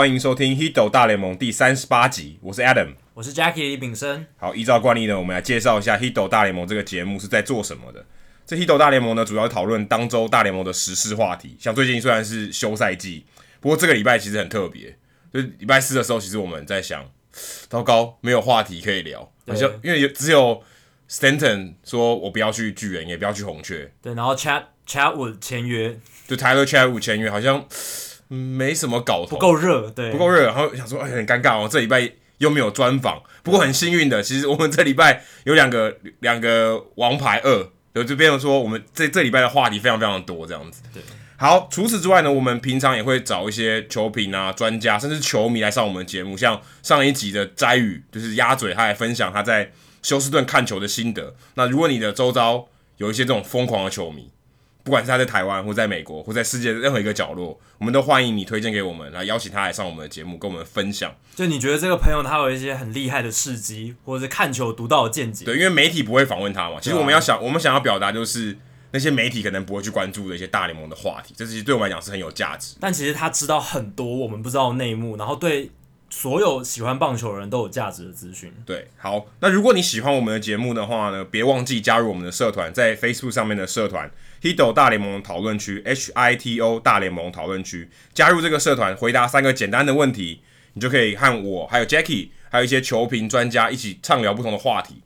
欢迎收听《Hido 大联盟》第三十八集，我是 Adam，我是 Jackie 李炳生。好，依照惯例呢，我们来介绍一下《Hido 大联盟》这个节目是在做什么的。这《Hido 大联盟》呢，主要讨论当周大联盟的时事话题。像最近虽然是休赛季，不过这个礼拜其实很特别，就是礼拜四的时候，其实我们在想，糟糕，没有话题可以聊，好像因为只有 Stanton 说我不要去巨人，也不要去红雀，对，然后 Chat Chatwood 签约，就 Tyler Chatwood 签约，好像。没什么搞头，不够热，对，不够热，然后想说，哎，很尴尬哦，这礼拜又没有专访。不过很幸运的，其实我们这礼拜有两个两个王牌二，有这边说我们这这礼拜的话题非常非常多，这样子。对，好，除此之外呢，我们平常也会找一些球评啊、专家，甚至球迷来上我们节目，像上一集的斋宇，就是鸭嘴，他来分享他在休斯顿看球的心得。那如果你的周遭有一些这种疯狂的球迷，不管是他在台湾，或在美国，或在世界的任何一个角落，我们都欢迎你推荐给我们，来邀请他来上我们的节目，跟我们分享。就你觉得这个朋友他有一些很厉害的事迹，或者是看球独到的见解？对，因为媒体不会访问他嘛。其实我们要想，啊、我们想要表达就是那些媒体可能不会去关注的一些大联盟的话题，这其实对我们来讲是很有价值。但其实他知道很多我们不知道的内幕，然后对所有喜欢棒球的人都有价值的资讯。对，好，那如果你喜欢我们的节目的话呢，别忘记加入我们的社团，在 Facebook 上面的社团。Hito 大联盟讨论区，H I T O 大联盟讨论区，加入这个社团，回答三个简单的问题，你就可以和我还有 Jackie，还有一些球评专家一起畅聊不同的话题。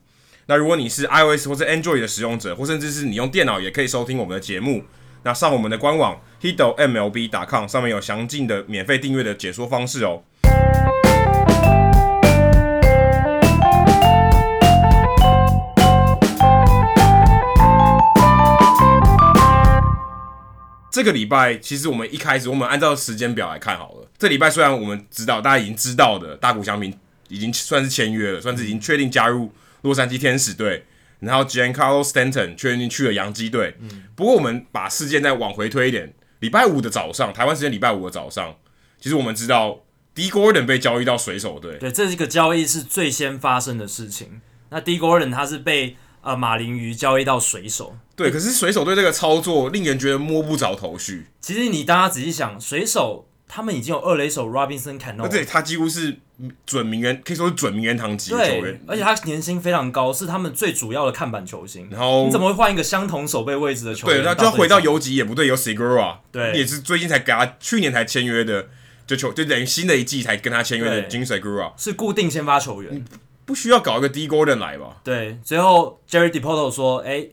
那如果你是 iOS 或者 Android 的使用者，或甚至是你用电脑也可以收听我们的节目。那上我们的官网 hitomlb.com 上面有详尽的免费订阅的解说方式哦。这个礼拜其实我们一开始，我们按照时间表来看好了。这礼拜虽然我们知道大家已经知道的大谷翔平已经算是签约了，算是已经确定加入洛杉矶天使队，然后 Giancarlo Stanton 确定去了洋基队。嗯，不过我们把事件再往回推一点，礼拜五的早上，台湾时间礼拜五的早上，其实我们知道 Dee Gordon 被交易到水手队。对，这是个交易是最先发生的事情。那 Dee Gordon 他是被呃马林鱼交易到水手。对，可是水手队这个操作令人觉得摸不着头绪。其实你大家仔细想，水手他们已经有二垒手 Robinson Cano，对，他几乎是准名人，可以说是准名人堂级的球员，而且他年薪非常高，是他们最主要的看板球星。然后你怎么会换一个相同守备位置的球员？对，那就要回到游击也不对，有 Segura，对，也是最近才给他，去年才签约的，就球就等于新的一季才跟他签约的 Jean Segura，是固定先发球员，不需要搞一个 Dee Gordon 来吧？对，最后 Jerry Depoto 说，哎。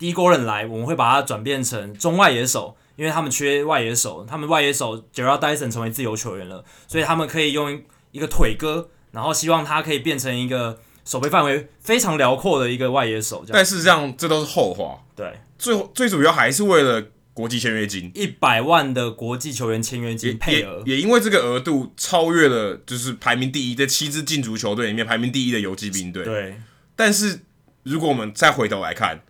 Dee Gordon 来，我们会把它转变成中外野手，因为他们缺外野手，他们外野手 Jarrod Dyson 成为自由球员了，所以他们可以用一个腿哥，然后希望他可以变成一个守备范围非常辽阔的一个外野手。但事实上，这都是后话。对，最最主要还是为了国际签约金，一百万的国际球员签约金配额，也因为这个额度超越了，就是排名第一的七支进足球队里面排名第一的游击兵队。对，但是如果我们再回头来看。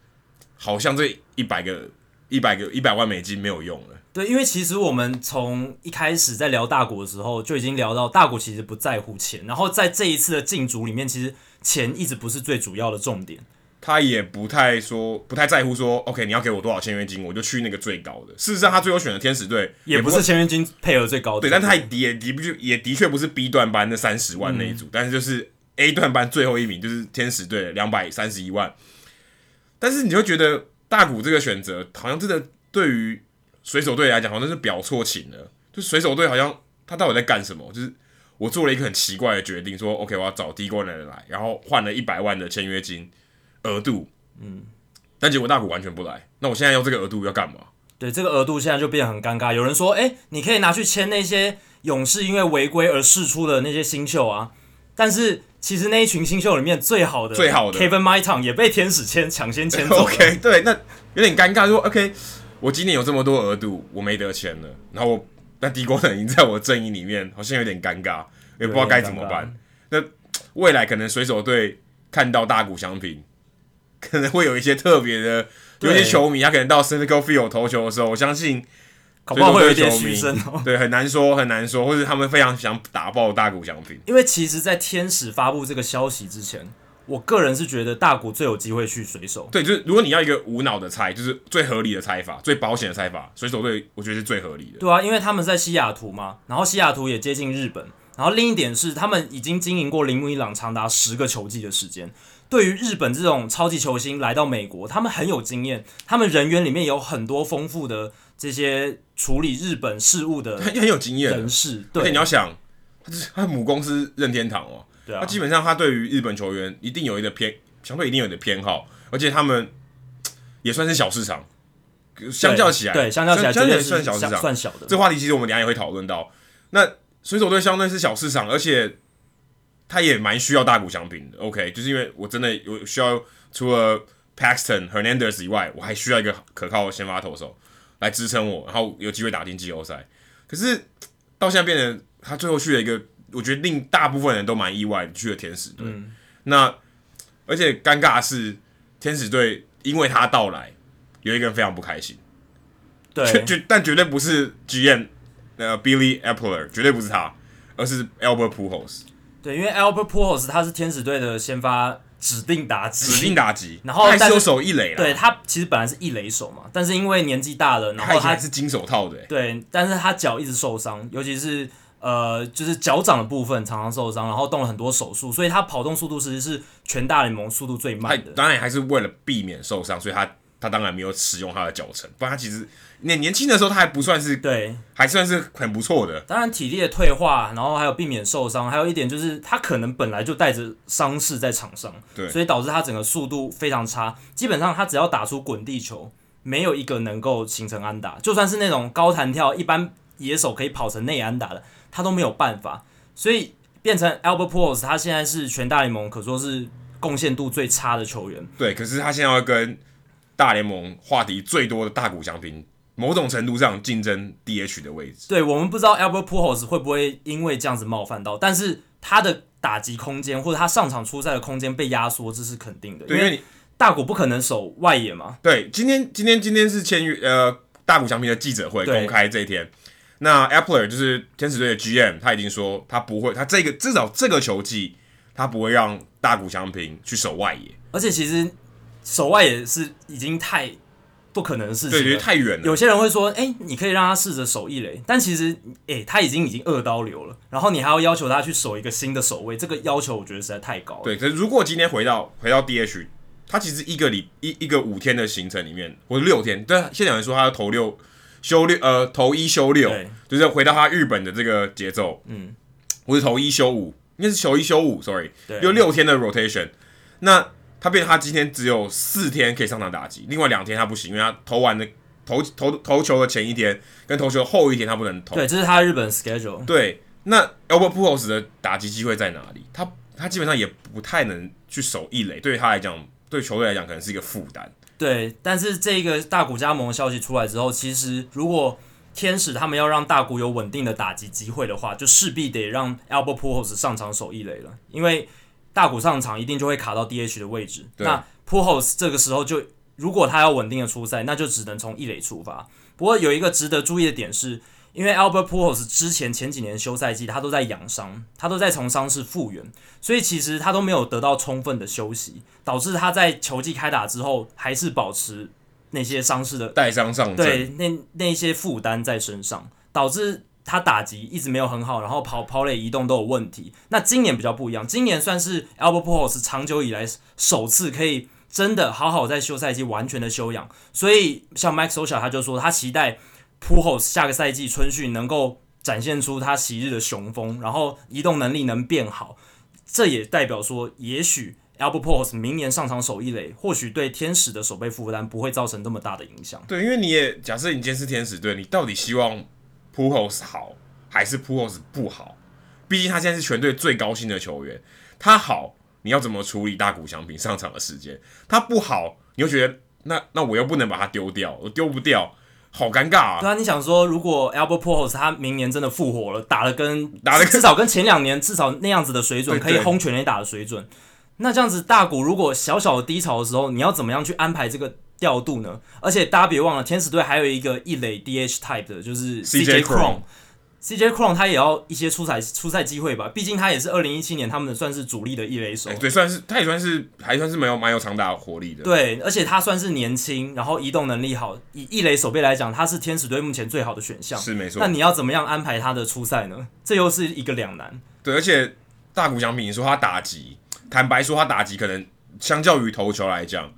好像这一百个、一百个、一百万美金没有用了。对，因为其实我们从一开始在聊大国的时候，就已经聊到大国其实不在乎钱。然后在这一次的竞逐里面，其实钱一直不是最主要的重点。他也不太说，不太在乎说，OK，你要给我多少签约金，我就去那个最高的。事实上，他最后选的天使队也不是签约金配额最高的。对，但他也也的不就也的确不是 B 段班那三十万那一组，嗯、但是就是 A 段班最后一名就是天使队两百三十一万。但是你会觉得大谷这个选择好像真的对于水手队来讲好像是表错情了，就水手队好像他到底在干什么？就是我做了一个很奇怪的决定，说 OK 我要找 Dee Gordon 来，然后换了一百万的签约金额度，嗯，但结果大谷完全不来，那我现在要这个额度要干嘛？对，这个额度现在就变得很尴尬。有人说，哎，你可以拿去签那些勇士因为违规而释出的那些新秀啊，但是。其实那一群新秀里面最好的，最好的 Kevin Maitan 也被天使签抢先签走。OK，对，那有点尴尬。说 OK，我今年有这么多额度，我没得签了。然后我那 Dee Gordon 已经在我阵营里面，好像有点尴尬，也不知道该怎么办。那未来可能水手队看到大谷翔平，可能会有一些特别的，有些球迷他可能到 Citi Field 投球的时候，我相信。搞不好会有一点嘘声哦，对，很难说，很难说，或者他们非常想打爆大谷翔平。因为其实，在天使发布这个消息之前，我个人是觉得大谷最有机会去水手。对，就是如果你要一个无脑的猜，就是最合理的猜法，最保险的猜法，水手队我觉得是最合理的。对啊，因为他们在西雅图嘛，然后西雅图也接近日本，然后另一点是他们已经经营过铃木一朗长达十个球季的时间。对于日本这种超级球星来到美国，他们很有经验，他们人员里面有很多丰富的这些处理日本事务的，很很有经验人士。对，你要想，他他母公司任天堂哦，对啊，他基本上他对于日本球员一定有一个偏，相对一定有一个偏好，而且他们也算是小市场，相较起来，对，相较起来，相对算小市场，算小的。这话题其实我们等下也会讨论到。那水手队相对是小市场，而且。他也蛮需要大谷翔平的，OK，就是因为我真的有需要除了 Paxton Hernandez 以外，我还需要一个可靠的先发投手来支撑我，然后有机会打进季后赛。可是到现在变成他最后去了一个，我觉得令大部分人都蛮意外，去了天使队。嗯、那而且尴尬的是，天使队因为他到来，有一个人非常不开心。对，绝但绝对不是 GM 呃 Billy Appler，绝对不是他，而是 Albert Pujols。对，因为 Albert Pujols 他是天使队的先发指定打击，指定打击，然后他还是有守一垒，对他其实本来是一垒手嘛，但是因为年纪大了，然后他，他还是金手套的，对，但是他脚一直受伤，尤其是呃，就是脚掌的部分常常受伤，然后动了很多手术，所以他跑动速度其实是全大联盟速度最慢的。当然还是为了避免受伤，所以他他当然没有使用他的脚程，不然他其实。年年轻的时候，他还不算是对，还算是很不错的。当然，体力的退化，然后还有避免受伤，还有一点就是他可能本来就带着伤势在场上，对，所以导致他整个速度非常差。基本上，他只要打出滚地球，没有一个能够形成安打。就算是那种高弹跳，一般野手可以跑成内安打的，他都没有办法。所以变成 Albert Pujols，他现在是全大联盟可说是贡献度最差的球员。对，可是他现在要跟大联盟话题最多的大谷翔平。某种程度上竞争 DH 的位置，对，我们不知道 Albert Pujols 会不会因为这样子冒犯到，但是他的打击空间或者他上场出赛的空间被压缩，这是肯定的。对，因为你大谷不可能守外野嘛。对，今天今天今天是签约呃大谷翔平的记者会公开这一天，那 Appler 就是天使队的 GM，他已经说他不会，他这个至少这个球季他不会让大谷翔平去守外野，而且其实守外也是已经太。不可能的事情，对，太远了。有些人会说：“哎、欸，你可以让他试着守一垒。”但其实，哎、欸，他已经已经二刀流了，然后你还要要求他去守一个新的守卫，这个要求我觉得实在太高了。对，可是如果今天回到回到 DH，他其实一个礼一一个五天的行程里面，或者六天，对，现在有人说他要投六休六，呃，投一休六，就是回到他日本的这个节奏，嗯，或是投一休五，应该是投一休五，sorry，对，就六天的 rotation，那。他变，他今天只有四天可以上场打击，另外两天他不行，因为他投完的投投投球的前一天跟投球后一天他不能投。对，这是他日本 schedule。对，那 Albert Pujols 的打击机会在哪里？他他基本上也不太能去守一垒，对于他来讲，对球队来讲可能是一个负担。对，但是这个大谷加盟的消息出来之后，其实如果天使他们要让大谷有稳定的打击机会的话，就势必得让 Albert Pujols 上场守一垒了，因为。大谷上场一定就会卡到 DH 的位置，那 Pujols 这个时候就如果他要稳定的出赛，那就只能从一垒出发。不过有一个值得注意的点是，因为 Albert Pujols 之前前几年休赛季他都在养伤，他都在从伤势复原，所以其实他都没有得到充分的休息，导致他在球季开打之后还是保持那些伤势的带伤上阵，对，那那些负担在身上，导致。他打击一直没有很好，然后跑跑垒移动都有问题。那今年比较不一样，今年算是 Albert Pujols 长久以来首次可以真的好好在休赛季完全的休养。所以像 Mike Scioscia 他就说，他期待 Pujols 下个赛季春训能够展现出他昔日的雄风，然后移动能力能变好。这也代表说，也许 Albert Pujols 明年上场守一垒，或许对天使的守备负担不会造成那么大的影响。对，因为你也假设你今天是天使队，你到底希望？Pujols 好还是 Pujols 不好？毕竟他现在是全队最高薪的球员。他好，你要怎么处理大谷翔平上场的时间？他不好，你又觉得那那我又不能把他丢掉，我丢不掉，好尴尬啊！对啊，你想说，如果 Albert Pujols 他明年真的复活了，打了跟打了至少跟前两年至少那样子的水准，可以轰全垒打的水准，那这样子大谷如果小小的低潮的时候，你要怎么样去安排这个？调度呢？而且大家别忘了，天使队还有一个一垒 DH type 的，就是 CJ Cron。CJ Cron 他也要一些出赛出赛机会吧，毕竟他也是二零一七年他们的算是主力的一垒手，欸，对，算是他也算是还算是没有蛮有长打活力的，对，而且他算是年轻，然后移动能力好，以一垒守备来讲，他是天使队目前最好的选项，是没错。那你要怎么样安排他的出赛呢？这又是一个两难。对，而且大谷翔平你说他打击，坦白说他打击可能相较于投球来讲，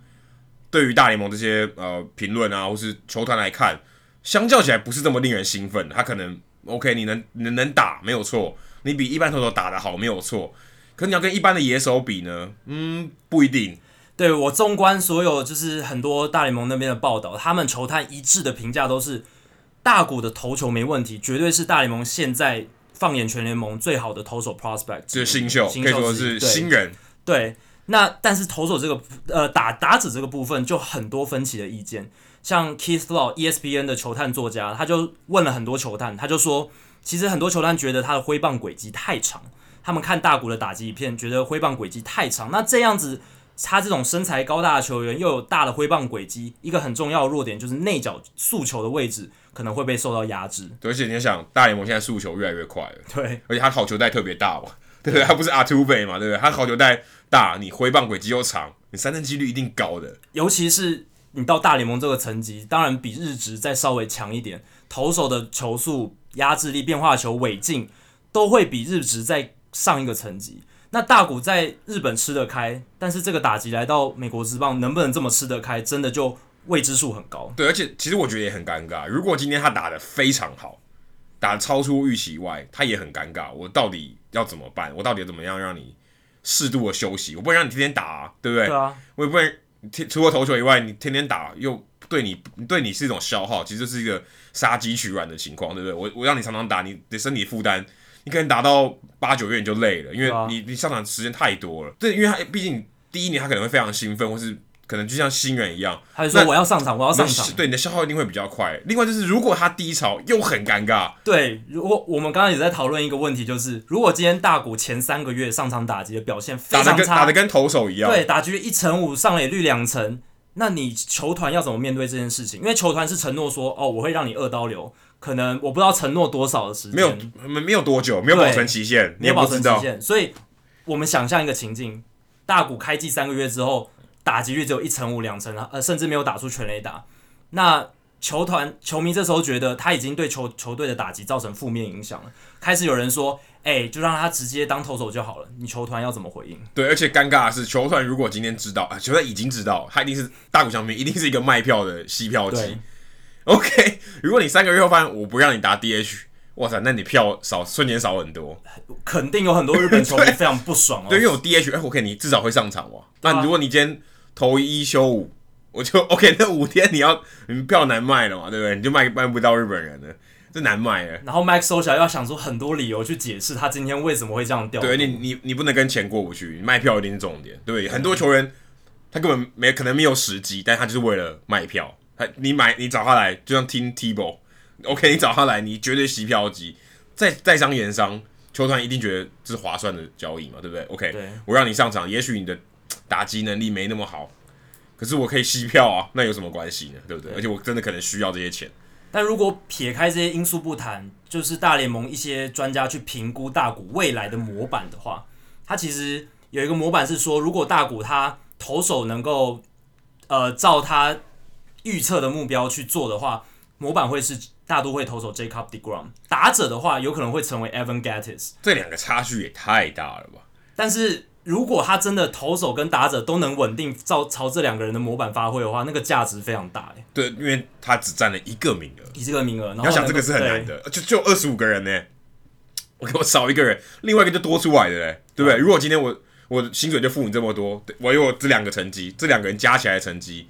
对于大联盟这些呃评论啊或是球团来看，相较起来不是这么令人兴奋，他可能。OK，你能能能打没有错，你比一般投手打得好没有错，可你要跟一般的野手比呢？嗯，不一定。对，我纵观所有就是很多大联盟那边的报道，他们球探一致的评价都是大谷的投球没问题，绝对是大联盟现在放眼全联盟最好的投手 prospect，就是新秀，可以说是新人。对，对，那但是投手这个呃打打者这个部分就很多分歧的意见。像 Keith Law ESPN 的球探作家，他就问了很多球探，他就说，其实很多球探觉得他的挥棒轨迹太长，他们看大谷的打击影片，觉得挥棒轨迹太长。那这样子，他这种身材高大的球员，又有大的挥棒轨迹，一个很重要的弱点就是内角速球的位置可能会被受到压制。对，而且你想，大联盟现在速球越来越快了，对，而且他好球带特别大嘛，对不对？他不是阿土贝嘛，对不对？他好球带大，你挥棒轨迹又长，你三振几率一定高的，尤其是。你到大联盟这个层级，当然比日职再稍微强一点，投手的球速、压制力、变化球、尾劲都会比日职再上一个层级。那大谷在日本吃得开，但是这个打击来到美国职棒，能不能这么吃得开，真的就未知数很高。对，而且其实我觉得也很尴尬。如果今天他打得非常好，打得超出预期以外，他也很尴尬。我到底要怎么办？我到底怎么样让你适度的休息？我不能让你天天打啊，对不对？对啊，我也不能。除了投球以外，你天天打又对你对你是一种消耗，其实是一个杀鸡取卵的情况，对不对？我我让你常常打，你的身体负担，你可能打到八九月你就累了，因为你你上场时间太多了。对，因为他毕竟第一年他可能会非常兴奋，或是。可能就像新人一样，他就说我要上场，我要上场。对，你的消耗一定会比较快。另外就是，如果他低潮又很尴尬。对，如果我们刚刚也在讨论一个问题，就是如果今天大谷前三个月上场打击的表现非常差，打的跟跟投手一样，对，打局一成五，上垒率两成，那你球团要怎么面对这件事情？因为球团是承诺说，哦，我会让你二刀流，可能我不知道承诺多少的时间，没有没没有多久，没有保存期限，没有保存期限，所以我们想象一个情境，大谷开季三个月之后。打击率只有一成五、两成啊，呃，甚至没有打出全垒打。那球团球迷这时候觉得他已经对球球队的打击造成负面影响了，开始有人说：“哎、欸，就让他直接当投手就好了。”你球团要怎么回应？对，而且尴尬的是，球团如果今天知道，啊，球团已经知道，他一定是大谷翔平，一定是一个卖票的吸票机。OK，如果你三个月后发现我不让你打 DH，哇塞，那你票少瞬间少很多，肯定有很多日本球迷 非常不爽哦。对，因为有 DH，哎，OK，你至少会上场哇。那如果你今天投一休五，我就 OK。那五天你要你票难卖了嘛，对不对？你就卖卖不到日本人了，这难卖了。然后 Max Scherzer 要想出很多理由去解释他今天为什么会这样掉。对你，你你不能跟钱过不去，你卖票一定是重点。对，很多球员他根本没可能没有时机，但他就是为了卖票。他你买你找他来，就像听 Tebow，OK，你找他来，你绝对吸票机。再再商言商，球团一定觉得这是划算的交易嘛，对不对？OK，对我让你上场，也许你的。打击能力没那么好，可是我可以吸票啊，那有什么关系呢？对不对？而且我真的可能需要这些钱。但如果撇开这些因素不谈，就是大联盟一些专家去评估大谷未来的模板的话，他其实有一个模板是说，如果大谷他投手能够呃照他预测的目标去做的话，模板会是大都会投手 Jacob deGrom，打者的话有可能会成为 Evan Gattis。这两个差距也太大了吧？但是。如果他真的投手跟打者都能稳定照朝这两个人的模板发挥的话，那个价值非常大诶。对，因为他只占了一个名额，一个名额。你要想这个是很难的，就就二十五个人呢，我给我少一个人，另外一个就多出来的嘞，对不对？嗯、如果今天我我薪水就付你这么多，我有这两个成绩，这两个人加起来的成绩，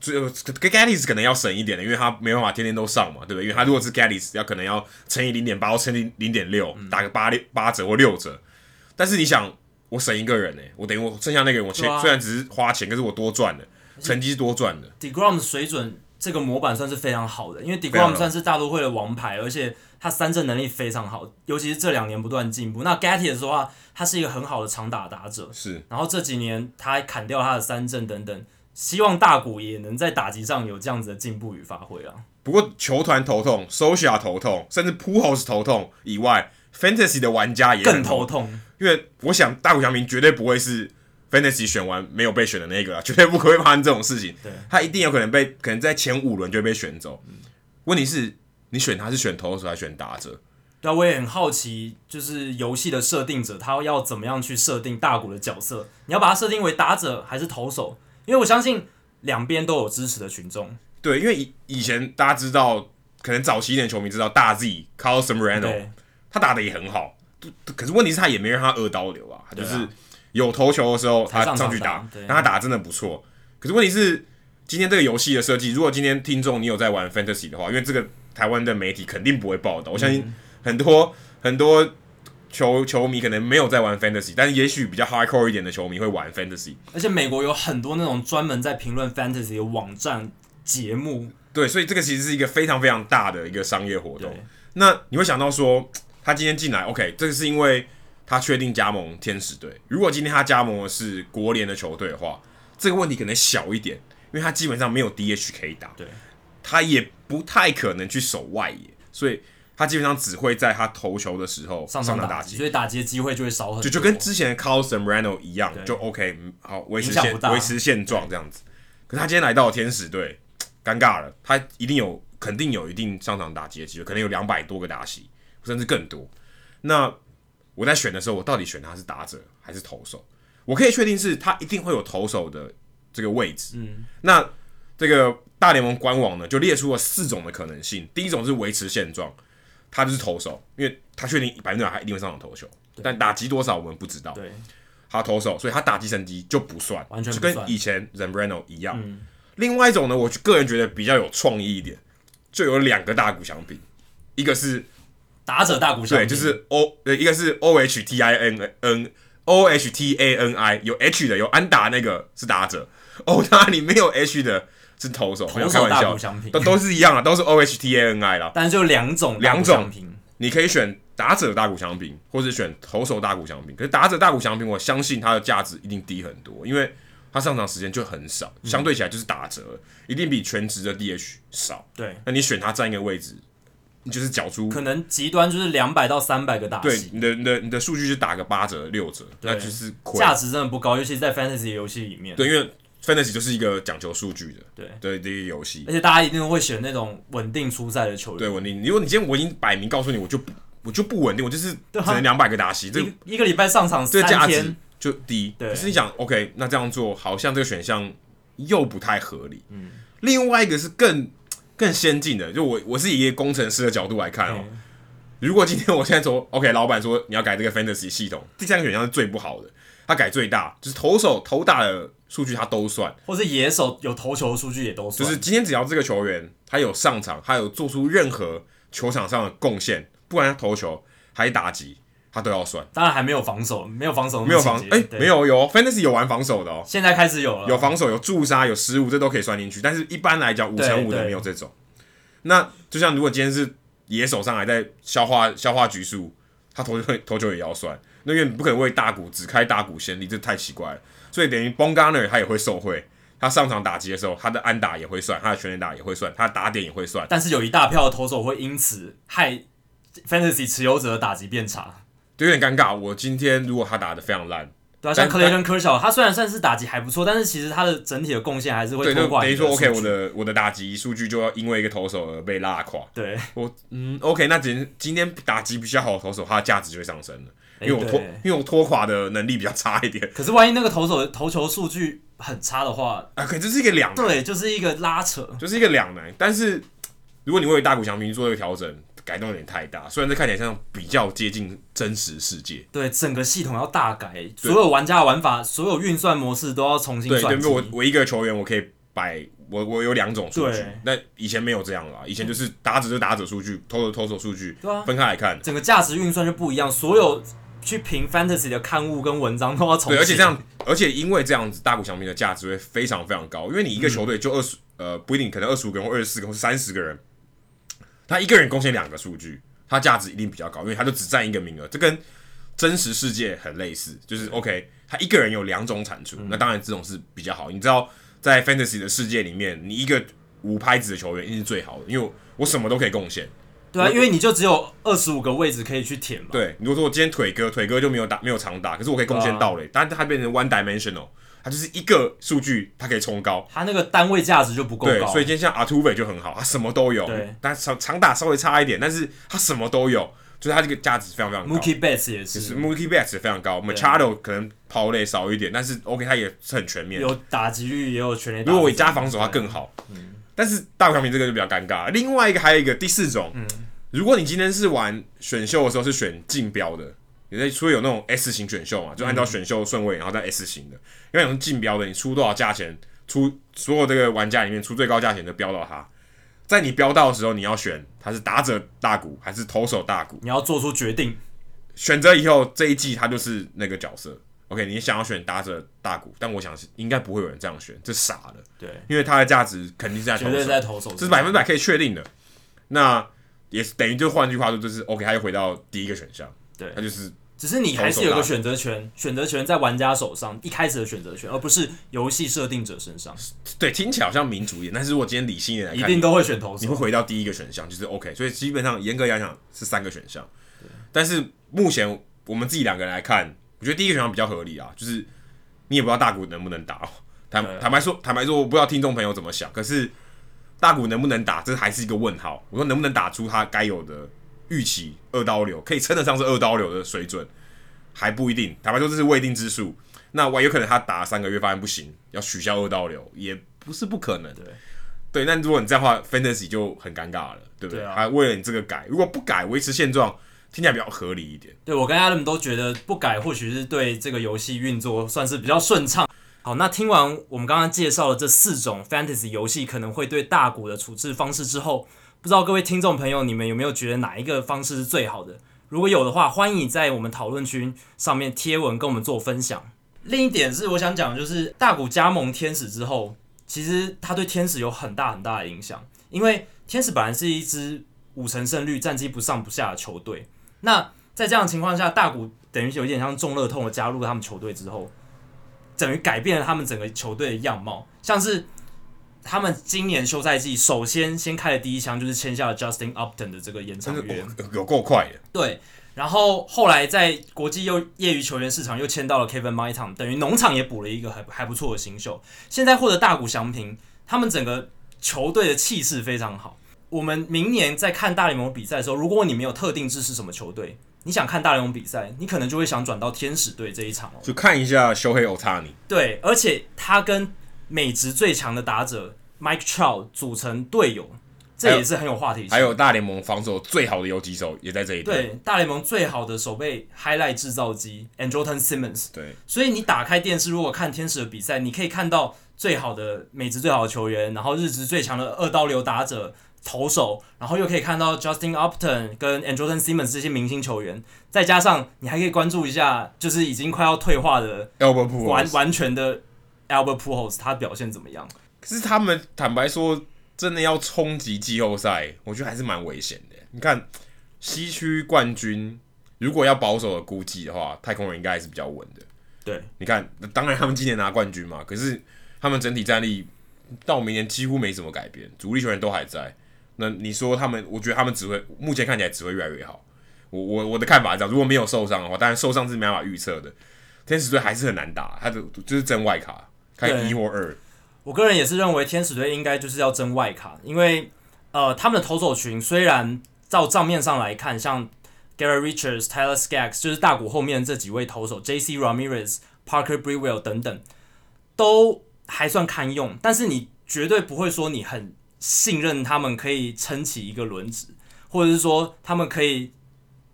最后 Gattis 可能要省一点的，因为他没办法天天都上嘛，对不对？因为他如果是 Gattis 要可能要乘以零点八或乘以零点六，打个八六八折或六折，但是你想。我省一个人呢、欸，我等于我剩下那个人，我钱、啊、虽然只是花钱，可是我多赚了，成绩是多赚的。deGrom 的水准这个模板算是非常好的，因为 deGrom 算是大都会的王牌，而且他三振能力非常好，尤其是这两年不断进步。那 Gattis 的话，他是一个很好的长打打者，是。然后这几年他还砍掉他的三振等等，希望大谷也能在打击上有这样子的进步与发挥啊。不过球团头痛，Solskjaer 头痛，甚至 Pujols 头痛以外，Fantasy 的玩家也更头痛，因为我想大谷翔平绝对不会是 Fantasy 选完没有被选的那个啦，绝对不可能会发生这种事情。对，他一定有可能被，可能在前五轮就被选走。嗯、问题是，你选他是选投手还是选打者？对啊，我也很好奇，就是游戏的设定者他要怎么样去设定大谷的角色？你要把他设定为打者还是投手？因为我相信两边都有支持的群众。对，因为以以前大家知道，可能早期一点球迷知道大 Z Carlos Zambrano，他打的也很好，可是问题是他也没让他二刀流啊，他就是有投球的时候他上去打，但他打的真的不错。可是问题是，今天这个游戏的设计，如果今天听众你有在玩 Fantasy 的话，因为这个台湾的媒体肯定不会报道，我相信。很多很多球球迷可能没有在玩 fantasy，但是也许比较 hardcore 一点的球迷会玩 fantasy。而且美国有很多那种专门在评论 fantasy 的网站节目。对，所以这个其实是一个非常非常大的一个商业活动。那你会想到说，他今天进来，OK，这个是因为他确定加盟天使队。如果今天他加盟的是国联的球队的话，这个问题可能小一点，因为他基本上没有 DH 可以打。对，他也不太可能去守外野，所以。他基本上只会在他投球的时候上场打击，所以打击的机会就会少很多。就就跟之前的 Carlos Zambrano 一样，就 OK，好维持现维持现状这样子。可是他今天来到天使队，尴尬了。他一定有，肯定有一定上场打击的机会，可能有两百多个打席，甚至更多。那我在选的时候，我到底选他是打者还是投手？我可以确定是他一定会有投手的这个位置。嗯，那这个大联盟官网呢，就列出了四种的可能性。第一种是维持现状。他就是投手，因为他确定百分之百他一定会上场投球，但打击多少我们不知道。对，他投手，所以他打击成绩就不算，完全就跟以前 Zambrano 一样。嗯、另外一种呢，我个人觉得比较有创意一点，就有两个大股相比，一个是打者大谷翔平，对，就是 O，呃，一个是 O H T I N N O H T A N I，有 H 的有安打那个是打者，哦，那里没有 H 的。是投手，没有开玩笑，都都是一样啊，都是 O H T A N I 啦。但是就两种，两种，你可以选打者大谷翔平，或者选投手大谷翔平。可是打者大谷翔平，我相信它的价值一定低很多，因为它上场时间就很少，相对起来就是打折，一定比全职的 D H 少。对，那你选它占一个位置，你就是缴出可能极端就是两百到三百个打对，你的你的你的数据是打个八折六折，那就是价值真的不高，尤其是在 Fantasy 游戏里面。对，因为 Fantasy 就是一个讲求数据的，对对，这个游戏，而且大家一定会选那种稳定出赛的球员。对，稳定。如果你今天我已经摆明告诉你，我就不我就不稳定，我就是只能两百个打席，这一个礼拜上场这个价值就低。对，可是你想，OK，那这样做好像这个选项又不太合理。嗯，另外一个是更更先进的，就我我是以一个工程师的角度来看哦。如果今天我现在说，OK，老板说你要改这个 Fantasy 系统，第三个选项是最不好的，他改最大，就是投手投打的。数据他都算，或是野手有投球的数据也都算。就是今天只要这个球员他有上场，他有做出任何球场上的贡献，不管他投球还是打击，他都要算。当然还没有防守，没有防守，没有防，哎、欸，没有有，Fantasy 有玩防守的哦。现在开始有了，有防守，有助杀，有失误，这都可以算进去。但是一般来讲，五乘五的没有这种。那就像如果今天是野手上来在消化消化局数，他投球投球也要算。那因为你不可能为大股只开大股先例，这太奇怪了。所以等于 b o n g a r n e r 他也会受贿，他上场打击的时候，他的安打也会算，他的全垒打也会算，他的打点也会算。但是有一大票的投手会因此害 Fantasy 持有者的打击变差，就有点尴尬。我今天如果他打的非常烂，对啊，像 Clayton Kershaw，他虽然算是打击还不错，但是其实他的整体的贡献还是会拖垮。等于说 OK，我的我的打击数据就要因为一个投手而被拉垮。对，我嗯 OK，那今今天打击比较好的投手，他的价值就会上升了。因为我拖，因为我拖垮的能力比较差一点。可是万一那个投手投球数据很差的话，啊，可这是一个两难。对，就是一个拉扯，就是一个两难。但是如果你为大谷翔平做一个调整，改动有点太大。虽然这看起来像比较接近真实世界，对，整个系统要大改，所有玩家的玩法，所有运算模式都要重新算。对，对，我我一个球员，我可以摆我我有两种数据，那以前没有这样啦，以前就是打者就打者数据，投手投手数据，对啊，分开来看，整个价值运算就不一样，所有。去评 fantasy 的刊物跟文章都要重。对，而且这样，而且因为这样子，大谷翔平的价值会非常非常高。因为你一个球队就二十、嗯，呃，不一定，可能二十五个人或二十四个或三十个人，他一个人贡献两个数据，他价值一定比较高，因为他就只占一个名额。这跟真实世界很类似，就是 OK，他一个人有两种产出，嗯、那当然这种是比较好。你知道，在 fantasy 的世界里面，你一个五拍子的球员一定是最好的，因为我，什么都可以贡献。对啊，因为你就只有二十五个位置可以去填嘛。对，如果说我今天腿哥腿哥就没有打没有长打，可是我可以贡献到嘞，啊、但是它变成 one dimensional，它就是一个数据，它可以冲高，它那个单位价值就不够高。对，所以今天像 Altuve 就很好，他什么都有，对，但长长打稍微差一点，但是他什么都有，就是他这个价值非常非常高。Mookie Betts 也是，是 Mookie Betts 也非常高，Machado 可能跑垒少一点，但是 OK 他也是很全面，有打击率也有全垒。如果我加防守，他更好。嗯，但是大谷翔平这个就比较尴尬。另外一个还有一个第四种，嗯。如果你今天是玩选秀的时候是选竞标的，你在除了有那种 S 型选秀嘛，就按照选秀顺位，然后再 S 型的，因为有竞标的，你出多少价钱，出所有这个玩家里面出最高价钱的标到他，在你标到的时候，你要选他是打者大鼓还是投手大鼓，你要做出决定，选择以后这一季他就是那个角色。OK，你想要选打者大鼓，但我想是应该不会有人这样选，这傻的，对，因为它的价值肯定是在投手，在投手，这是百分之百可以确定的。那也是等于就换句话说，就是 OK，他又回到第一个选项，对，他就是，只是你还是有个选择权，选择权在玩家手上，一开始的选择权，而不是游戏设定者身上。对，听起来好像民主一点，但是如果今天理性一点来看，一定都会选投手，你会回到第一个选项，就是 OK，所以基本上严格来讲是三个选项。但是目前我们自己两个人来看，我觉得第一个选项比较合理啊，就是你也不知道大谷能不能打，坦坦白说，坦白说，我不知道听众朋友怎么想，可是。大谷能不能打，这还是一个问号。我说能不能打出他该有的预期二刀流，可以称得上是二刀流的水准，还不一定。坦白说，这是未定之数。那我有可能他打三个月发现不行，要取消二刀流，也不是不可能。对，对。那如果你这样的话，Fantasy 就很尴尬了，对不对？对啊。还为了你这个改，如果不改，维持现状，听起来比较合理一点。对，我跟 Adam 都觉得不改，或许是对这个游戏运作算是比较顺畅。好，那听完我们刚刚介绍了这四种 fantasy 游戏可能会对大股的处置方式之后，不知道各位听众朋友，你们有没有觉得哪一个方式是最好的？如果有的话，欢迎你在我们讨论区上面贴文跟我们做分享。另一点是我想讲，就是大谷加盟天使之后，其实他对天使有很大很大的影响，因为天使本来是一支五成胜率、战绩不上不下的球队。那在这样的情况下，大谷等于有点像中乐透的加入他们球队之后。等于改变了他们整个球队的样貌，像是他们今年休赛季首先先开的第一枪就是签下了 Justin Upton 的这个延长约，有够快的。对，然后后来在国际又业余球员市场又签到了 Kevin m y t o n 等于农场也补了一个还还不错的新秀。现在获得大谷翔平，他们整个球队的气势非常好。我们明年在看大联盟比赛的时候，如果你没有特定支持什么球队，你想看大联盟比赛，你可能就会想转到天使队这一场哦，就看一下修黑欧塔尼。对，而且他跟美职最强的打者 Mike Trout 组成队友，这也是很有话题性。还有大联盟防守最好的游击手也在这一队。对，大联盟最好的守备 highlight 制造机 Andrelton Simmons。对，所以你打开电视，如果看天使的比赛，你可以看到最好的美职最好的球员，然后日职最强的二刀流打者。投手，然后又可以看到 Justin Upton 跟 Andrelton Simmons 这些明星球员，再加上你还可以关注一下，就是已经快要退化的完完全的 Albert Pujols 他表现怎么样？可是他们坦白说，真的要冲击季后赛，我觉得还是蛮危险的。你看西区冠军，如果要保守的估计的话，太空人应该还是比较稳的。对，你看，当然他们今年拿冠军嘛，可是他们整体战力到明年几乎没什么改变，主力球员都还在。那你说他们，我觉得他们只会目前看起来只会越来越好。我我我的看法是这样，如果没有受伤的话，当然受伤是没办法预测的。天使队还是很难打，他的就是真外卡，看一或二。我个人也是认为天使队应该就是要争外卡，因为呃他们的投手群虽然照账面上来看，像 Garrett Richards、Tyler Skaggs 就是大谷后面这几位投手，J.C. Ramirez、Parker Brewell 等等都还算堪用，但是你绝对不会说你很。信任他们可以撑起一个轮值，或者是说他们可以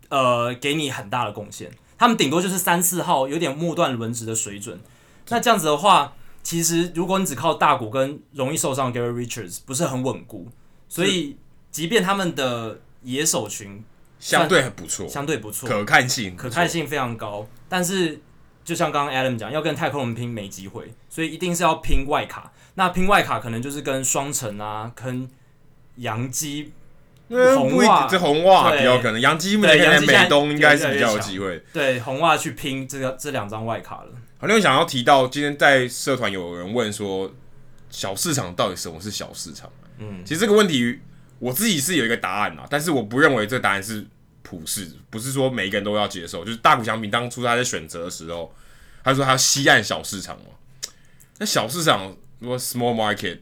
呃给你很大的贡献。他们顶多就是三四号，有点末段轮值的水准。那这样子的话，其实如果你只靠大谷跟容易受伤 Gary Richards 不是很稳固，所以即便他们的野手群相对很不错，相对不错，可看性可看性非常高，但是就像刚刚 Adam 讲，要跟太空人拼没机会，所以一定是要拼外卡。那拼外卡可能就是跟双城啊，跟洋基、红袜，这红袜比较可能，洋基目前看美东应该是比较有机会。对，红袜去拼这个这两张外卡了。好，另外想要提到，今天在社团有人问说，小市场到底什么是小市场？嗯，其实这个问题我自己是有一个答案啊，但是我不认为这个答案是普世，不是说每一个人都要接受。就是大谷翔平当初他在选择的时候，他说他要西岸小市场嘛。那小市场，如果 small market，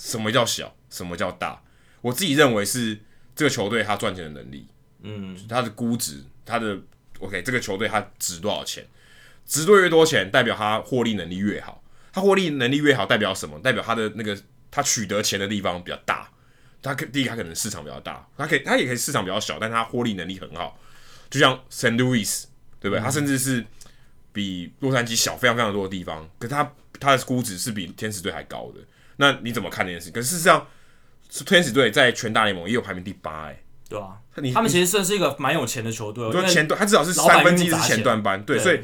什么叫小，什么叫大？我自己认为是这个球队他赚钱的能力，嗯，他的估值，他的 OK，这个球队他值多少钱？值多越多钱，代表他获利能力越好。他获利能力越好，代表什么？代表他的那个他取得钱的地方比较大。他可第一，他可能市场比较大，他可以他也可以市场比较小，但他获利能力很好。就像 St. Louis，对不对？他甚至是比洛杉矶小非常非常多的地方，可是他。他的估值是比天使队还高的，那你怎么看这件事？可是事实上，是天使队在全大联盟也有排名第八，哎，对啊，他们其实算是一个蛮有钱的球队。我觉得前段他至少是三分之一是前段班，对，所以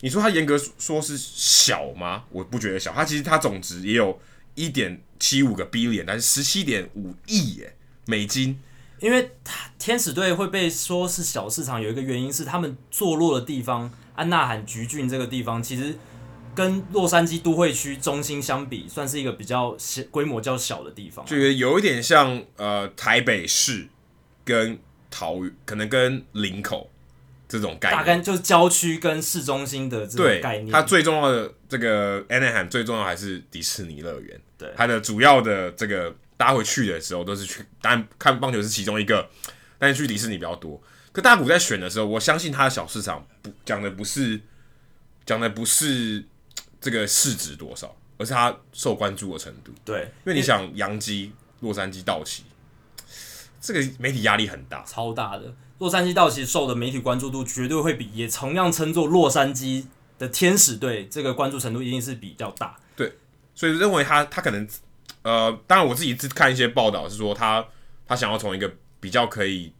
你说它严格说是小吗？我不觉得小，它其实它总值也有一点七五个 billion，但是十七点五亿耶美金。因为它天使队会被说是小市场，有一个原因是他们坐落的地方，安纳罕橘郡这个地方其实。跟洛杉矶都会区中心相比，算是一个比较小、规模较小的地方，就有一点像呃台北市跟桃园，可能跟林口这种概念，大概就是郊区跟市中心的这种概念。它最重要的这个 Anaheim 最重要还是迪士尼乐园，对，它的主要的这个大家会去的时候都是去，当然看棒球是其中一个，但是去迪士尼比较多。可大谷在选的时候，我相信他的小市场不讲的不是讲的不是。这个市值多少，而是他受关注的程度。对，因为你想，洋基、洛杉矶道奇，这个媒体压力很大，超大的。洛杉矶道奇受的媒体关注度绝对会比也同样称作洛杉矶的天使队，这个关注程度一定是比较大。对，所以认为他他可能，呃，当然我自己看一些报道是说他他想要从一个比较可以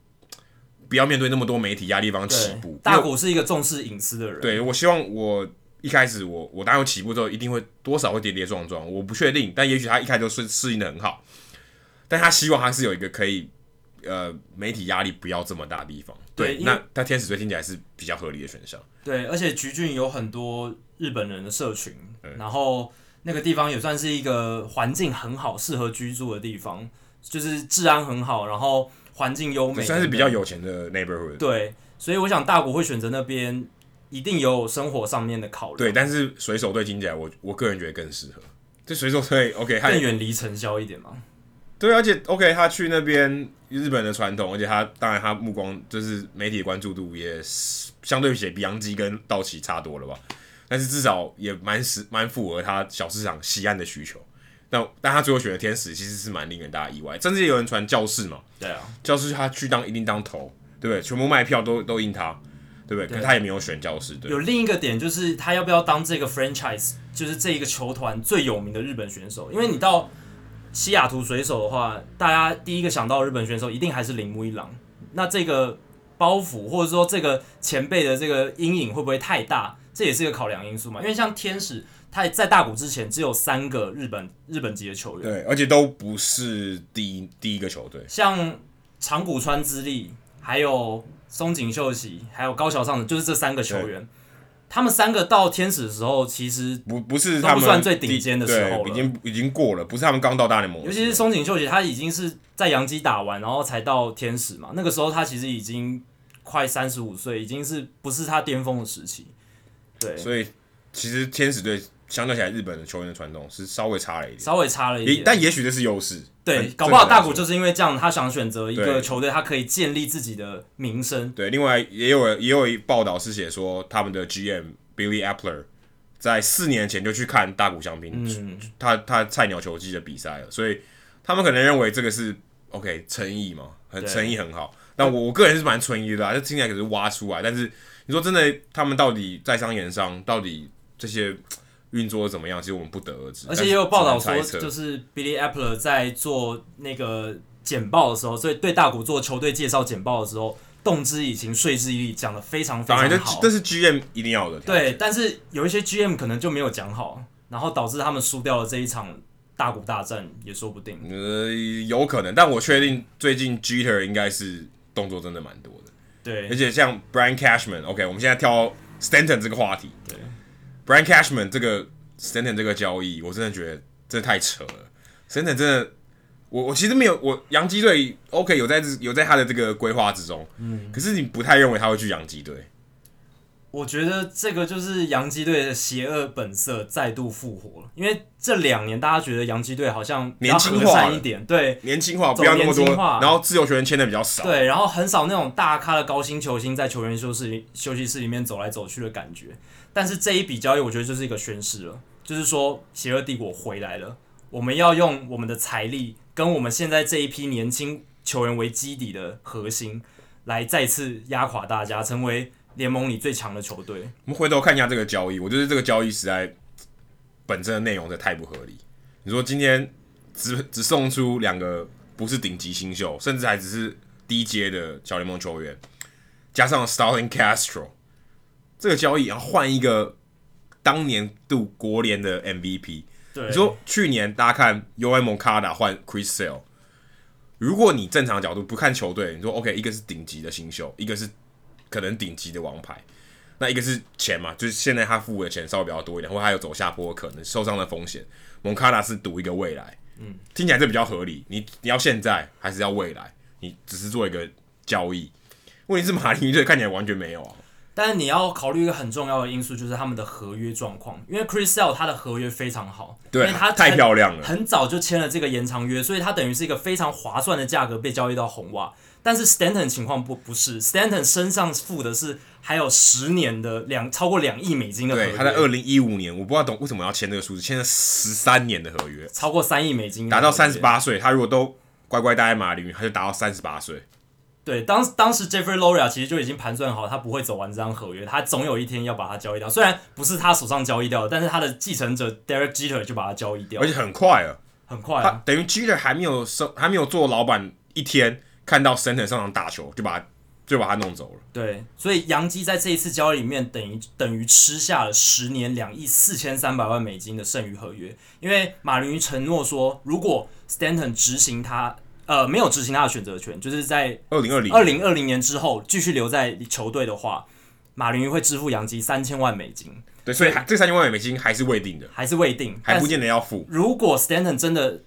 不要面对那么多媒体压力地方起步。大谷是一个重视隐私的人，对，我希望我。一开始我我当然起步之后一定会多少会跌跌撞撞，我不确定，但也许他一开始就是适应的很好，但他希望他是有一个可以呃媒体压力不要这么大的地方。对，那他天使队听起来是比较合理的选项。对，而且橘郡有很多日本人的社群，然后那个地方也算是一个环境很好、适合居住的地方，就是治安很好，然后环境优美，算是比较有钱的 neighborhood。对，所以我想大国会选择那边。一定有生活上面的考虑。对，但是水手队听起来我，我我个人觉得更适合。这水手队，OK，更远离尘嚣一点嘛。对，而且 OK，他去那边日本的传统，而且他当然他目光就是媒体的关注度也相对比比洋基跟道奇差多了吧。但是至少也蛮实蛮符合他小市场西岸的需求。那但他最后选的天使其实是蛮令人大家意外，甚至有人传教士嘛。对啊，教士他去当一定当头，对不对？全部卖票都都印他。对不对？可他也没有选教士。对。有另一个点就是，他要不要当这个 franchise，就是这一个球团最有名的日本选手？因为你到西雅图水手的话，大家第一个想到日本选手一定还是铃木一朗。那这个包袱或者说这个前辈的这个阴影会不会太大？这也是一个考量因素嘛。因为像天使，他在大谷之前只有三个日本日本籍的球员，对，而且都不是第一第一个球队，像长谷川之力，还有。松井秀喜还有高桥尚子，就是这三个球员，他们三个到天使的时候，其实不不是他们不算最顶尖的时候，已经已经过了，不是他们刚到大联盟。尤其是松井秀喜，他已经是在洋基打完，然后才到天使嘛。那个时候他其实已经快三十五岁，已经是不是他巅峰的时期。对，所以其实天使队。相对起来，日本的球员的传统是稍微差了一点，稍微差了一点，但也许这是优势。对，搞不好大谷就是因为这样，他想选择一个球队，他可以建立自己的名声。对，另外也有也有一报道是写说，他们的 GM Billy Apple 在四年前就去看大谷翔平，嗯、他他菜鸟球季的比赛了，所以他们可能认为这个是 OK 诚意嘛，很诚意很好。但我我个人是蛮存疑的，就听起来可是挖出来，但是你说真的，他们到底在商言商，到底这些？运作怎么样？其实我们不得而知。而且也有报道说，就是 Billy Apple 在做那个简报的时候，所以对大谷做球队介绍简报的时候，动之以情，说之以理，讲的非常非常好。当然，这这是 GM 一定要的。对，但是有一些 GM 可能就没有讲好，然后导致他们输掉了这一场大谷大战，也说不定。呃，有可能，但我确定最近 Jeter 应该是动作真的蛮多的。对，而且像 Brian Cashman，OK，、okay, 我们现在跳 Stanton 这个话题。对。Brian Cashman 这个 Stanton 这个交易，我真的觉得真的太扯了。Stanton 真的我我其实没有，我洋基队 OK 有在有在他的这个规划之中，嗯，可是你不太认为他会去洋基队？我觉得这个就是洋基队的邪恶本色再度复活了，因为这两年大家觉得洋基队好像年轻化一点，对，年轻化不要那么多，然后自由球员签的比较少，对，然后很少那种大咖的高薪球星在球员休息休息室里面走来走去的感觉。但是这一笔交易，我觉得就是一个宣示了，就是说邪恶帝国回来了，我们要用我们的财力跟我们现在这一批年轻球员为基底的核心，来再次压垮大家，成为。联盟里最强的球队。我们回头看一下这个交易，我觉得这个交易实在本身的内容实在太不合理。你说今天只只送出两个不是顶级新秀，甚至还只是低阶的小联盟球员，加上 Starlin Castro，这个交易要换一个当年度国联的 MVP。对，你说去年大家看 Yoan Moncada 换 Chris Sale，如果你正常角度不看球队，你说 OK，一个是顶级的新秀，一个是。可能顶级的王牌，那一个是钱嘛，就是现在他付的钱稍微比较多一点，或者他有走下坡的可能受伤的风险。蒙卡纳是赌一个未来，嗯，听起来这比较合理。你你要现在还是要未来？你只是做一个交易，问题是马林鱼队看起来完全没有啊。但是你要考虑一个很重要的因素，就是他们的合约状况。因为 Chris Sale 他的合约非常好，对，因为他太漂亮了，很早就签了这个延长约，所以他等于是一个非常划算的价格被交易到红袜。但是 Stanton 情况不不是，Stanton 身上付的是还有十年的两超过两亿美金的合约。对，他在二零一五年，我不知道懂为什么要签这个数字，签了十三年的合约，超过三亿美金，达到三十八岁。他如果都乖乖待在马林鱼，他就达到三十八岁。对，当当时 Jeffrey Loria 其实就已经盘算好，他不会走完这张合约，他总有一天要把它交易掉。虽然不是他手上交易掉的，但是他的继承者 Derek Jeter 就把它交易掉，而且很快啊，很快啊，等于 Jeter 还没有收，还没有做老板一天。看到 Stanton 上场打球，就把他就把他弄走了。对，所以杨基在这一次交易里面等于等于吃下了十年两亿四千三百万美金的剩余合约，因为马林鱼承诺说，如果 Stanton 执行他呃没有执行他的选择权，就是在二零二零二零二零年之后继续留在球队的话，马林鱼会支付洋基三千万美金。对，所以这三千万美金还是未定的，还是未定，还不见得要付。如果 Stanton 真的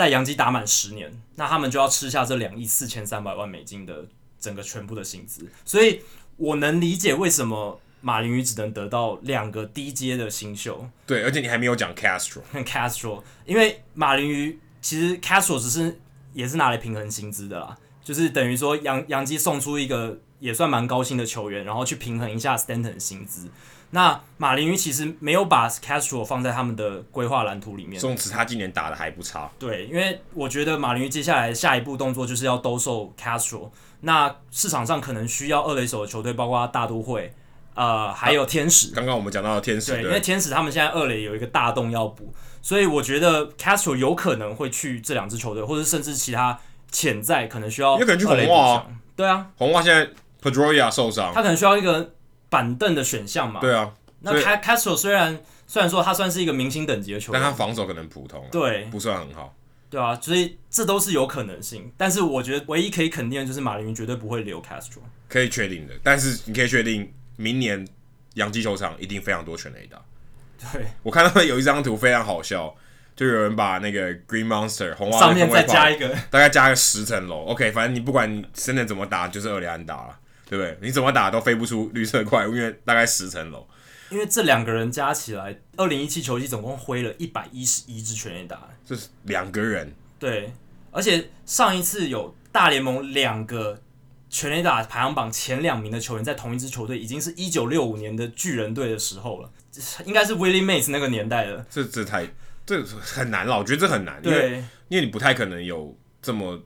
在洋基打满十年，那他们就要吃下这两亿四千三百万美金的整个全部的薪资，所以我能理解为什么马林鱼只能得到两个低阶的新秀。对，而且你还没有讲 Castro，跟 Castro，因为马林鱼其实 Castro 只是也是拿来平衡薪资的啦，就是等于说洋洋基送出一个也算蛮高薪的球员，然后去平衡一下 Stanton 薪资。那马林鱼其实没有把 Castro 放在他们的规划蓝图里面。宋慈，他今年打的还不差。对，因为我觉得马林鱼接下来下一步动作就是要兜售 Castro。那市场上可能需要二垒手的球队，包括大都会，呃，还有天使。刚刚我们讲到的天使，对，因为天使他们现在二垒有一个大洞要补，所以我觉得 Castro 有可能会去这两支球队，或者甚至其他潜在可能需要。有可能去红袜啊。对啊，红袜现在 Pedroia 受伤，他可能需要一个。板凳的选项嘛，对啊。那 Castro 虽然虽然说他算是一个明星等级的球员，但他防守可能普通，对，不算很好，对啊，所以这都是有可能性。但是我觉得唯一可以肯定的就是马林鱼绝对不会留 Castro，可以确定的。但是你可以确定，明年洋基球场一定非常多全垒打。对，我看到有一张图非常好笑，就有人把那个 Green Monster 红袜上面再加一个，大概加个十层楼。OK，反正你不管你真的怎么打，就是二垒安打了。对不对？你怎么打都飞不出绿色怪物，因为大概十层楼。因为这两个人加起来，二零一七球季总共挥了一百一十一支全垒打。这是两个人。对，而且上一次有大联盟两个全垒打排行榜前两名的球员在同一支球队，已经是一九六五年的巨人队的时候了，应该是 Willie Mays 那个年代的。这这太这很难了，我觉得这很难，对，因为因为你不太可能有这么。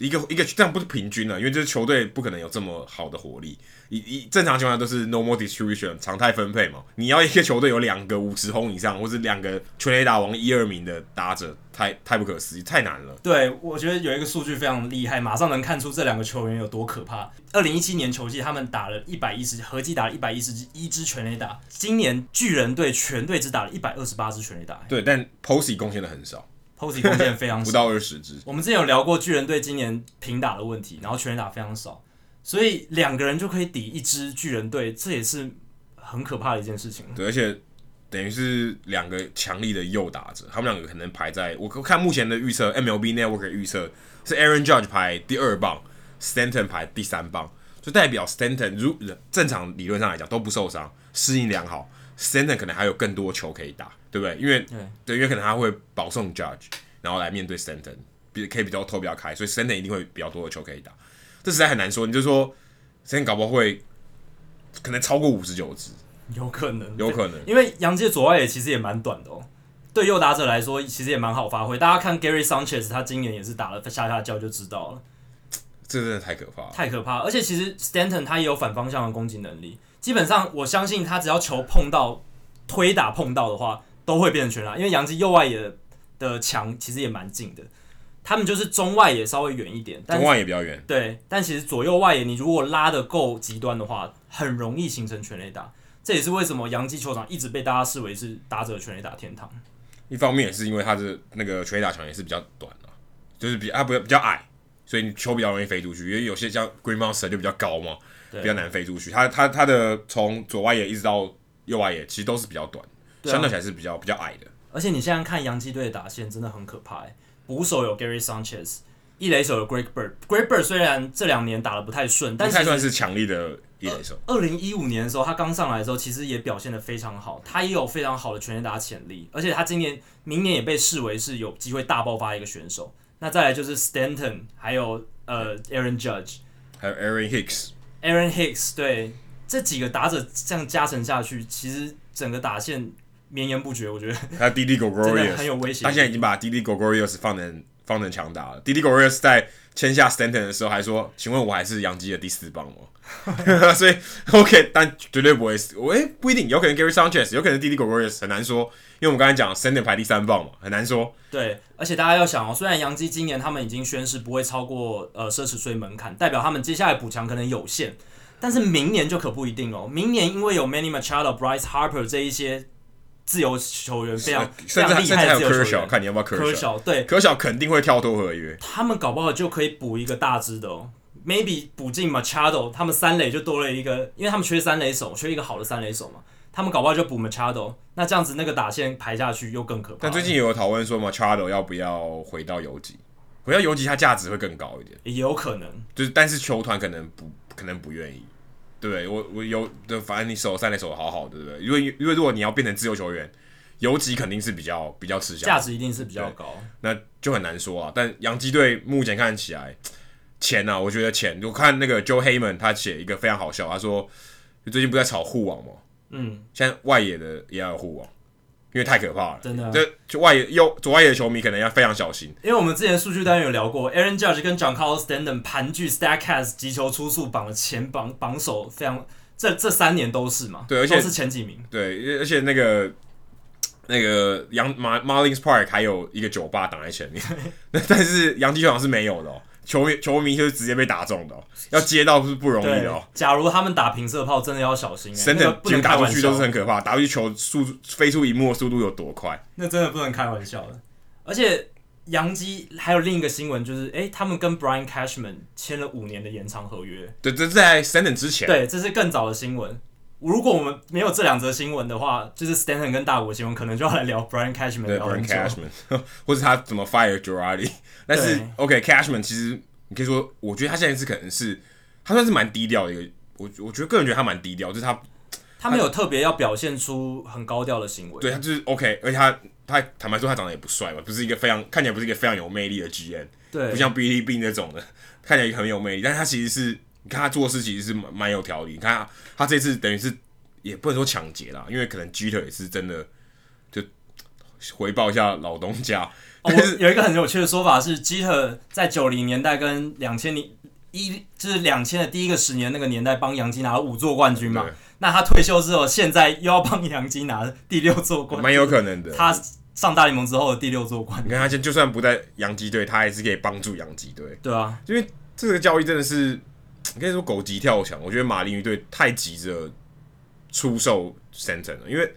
一个一个这样不是平均了，因为这球队不可能有这么好的火力。一一正常情况下都是 normal distribution 常态分配嘛。你要一个球队有两个五十轰以上，或是两个全垒打王一二名的打者，太太不可思议，太难了。对，我觉得有一个数据非常厉害，马上能看出这两个球员有多可怕。二零一七年球季，他们打了一百一十，合计打了一百一十一支全垒打。今年巨人队全队只打了一百二十八支全垒打。对，但 Posey 贡献的很少。Posey 贡献非常少，不到二十支。我们之前有聊过巨人队今年平打的问题，然后全垒打非常少，所以两个人就可以抵一支巨人队，这也是很可怕的一件事情。对，而且等于是两个强力的右打者，他们两个可能排在我看目前的预测，MLB Network 预测是 Aaron Judge 排第二棒，Stanton 排第三棒，就代表 Stanton 如正常理论上来讲都不受伤，适应良好，Stanton 可能还有更多球可以打，对不对？因为对，对，因为可能他会保送 Judge，然后来面对 Stanton，比可以比较投比较开，所以 Stanton 一定会比较多的球可以打，这实在很难说。你就说 Stanton 搞不好会可能超过五十九支。有可能，有可能，因为杨基的左外野其实也蛮短的哦。对右打者来说，其实也蛮好发挥。大家看 Gary Sanchez，他今年也是打了下下叫就知道了。这真的太可怕了，太可怕了。而且其实 Stanton 他也有反方向的攻击能力。基本上，我相信他只要球碰到推打碰到的话，都会变成全垒打。因为杨基右外野的墙其实也蛮近的，他们就是中外野稍微远一点，中外野比较远。对，但其实左右外野你如果拉的够极端的话，很容易形成全垒打。这也是为什么杨基球场一直被大家视为是打者全垒打天堂。一方面也是因为他的那个全垒打墙也是比较短啊，就是比啊不比较矮，所以你球比较容易飞出去。因为有些像 Green Monster 就比较高嘛，比较难飞出去。他他他的从左外野一直到右外野，其实都是比较短，啊、相对起来是比较比较矮的。而且你现在看洋基队的打线真的很可怕，捕手有 Gary Sanchez，一垒手有 Greg Bird。Greg Bird 虽然这两年打得不太顺，但是太算是强力的一垒手。二零一五年的时候，他刚上来的时候，其实也表现得非常好，他也有非常好的全垒打潜力，而且他今年、明年也被视为是有机会大爆发的一个选手。那再来就是 Stanton，还有呃 Aaron Judge，还有 Aaron Hicks，Aaron Hicks，对这几个打者这样加成下去，其实整个打线绵延不绝，我觉得。他威胁，他现在已经把 Didi Gregorius 放成放成强打了。Didi Gregorius 在签下 Stanton 的时候还说：“请问我还是杨基的第四棒吗？” 所以 OK，但绝对不会死。我、欸、不一定，有可能 Gary Sanchez，有可能 Didi Gregorius 很难说，因为我们刚才讲 Stanton 排第三棒嘛，很难说。对，而且大家要想哦，虽然杨基今年他们已经宣誓不会超过呃奢侈税门槛，代表他们接下来补强可能有限，但是明年就可不一定哦。明年因为有 Manny Machado、Bryce Harper 这一些自由球员非常非常厉害的自由球员，看你要不要科小。小对，科小肯定会跳脱合约，他们搞不好就可以补一个大支的哦。maybe 补进 Machado，他们三垒就多了一个，因为他们缺三垒手，缺一个好的三垒手嘛。他们搞不好就补 Machado，那这样子那个打线排下去又更可怕。但最近有讨论说 Machado 要不要回到游击，回到游击他价值会更高一点，也有可能。就是但是球团可能不可能不愿意，对？我我有的，反正你守三垒守的好好的，对不对？因为因为如果你要变成自由球员，游击肯定是比较比较吃香，价值一定是比较高，那就很难说啊。但洋基队目前看起来。钱呐、啊，我觉得钱。我看那个 Joe Heyman 他写一个非常好笑，他说最近不在炒护网吗？嗯，现在外野的也要有护网，因为太可怕了。真的、就外野右左外野的球迷可能要非常小心。因为我们之前数据单元有聊过，Aaron Judge 跟 John Carlos Stanton 盘踞 Statcast 击球出速榜的前榜榜首，非常这这三年都是嘛？对，而且都是前几名。对，而且那个那个杨马 Marlins Park 还有一个酒吧挡在前面，但是杨基球场是没有的哦。球迷球迷就是直接被打中的、喔，要接到是不容易的。假如他们打平射炮，真的要小心、欸。真的，不能打出去都是很可怕，打出去球速飞出一幕的速度有多快？那真的不能开玩笑的。而且杨基还有另一个新闻，就是哎、欸，他们跟 Brian Cashman 签了五年的延长合约。对，这是在 Stanton 之前。对，这是更早的新闻。如果我们没有这两则新闻的话，就是 Stanton 跟大国新闻，可能就要来聊 Brian Cashman。对，Brian Cashman，或者他怎么 fire Girardi。但是 OK，Cashman、okay, 其实你可以说，我觉得他现在是可能是他算是蛮低调的一个，我我觉得个人觉得他蛮低调，就是他他没有特别要表现出很高调的行为。对，他就是 OK，而且他他坦白说他长得也不帅嘛，不是一个非常看起来不是一个非常有魅力的 GM，对，不像 Billy Beane 那种的，看起来很有魅力，但是他其实是你看他做事其实是蛮蛮有条理，你看他他这次等于是。也不能说抢劫啦，因为可能 Jeter 也是真的，就回报一下老东家。哦、有一个很有趣的说法是，Jeter 在九零年代跟两千零一，就是两千的第一个十年那个年代，帮杨基拿了五座冠军嘛。那他退休之后，现在又要帮杨基拿第六座冠军，蛮有可能的。他上大联盟之后的第六座冠军，你看他现就算不在杨基队，他还是可以帮助杨基队。对啊，因为这个交易真的是，你可以说狗急跳墙。我觉得马林鱼队太急着。出售 Stanton 了，因为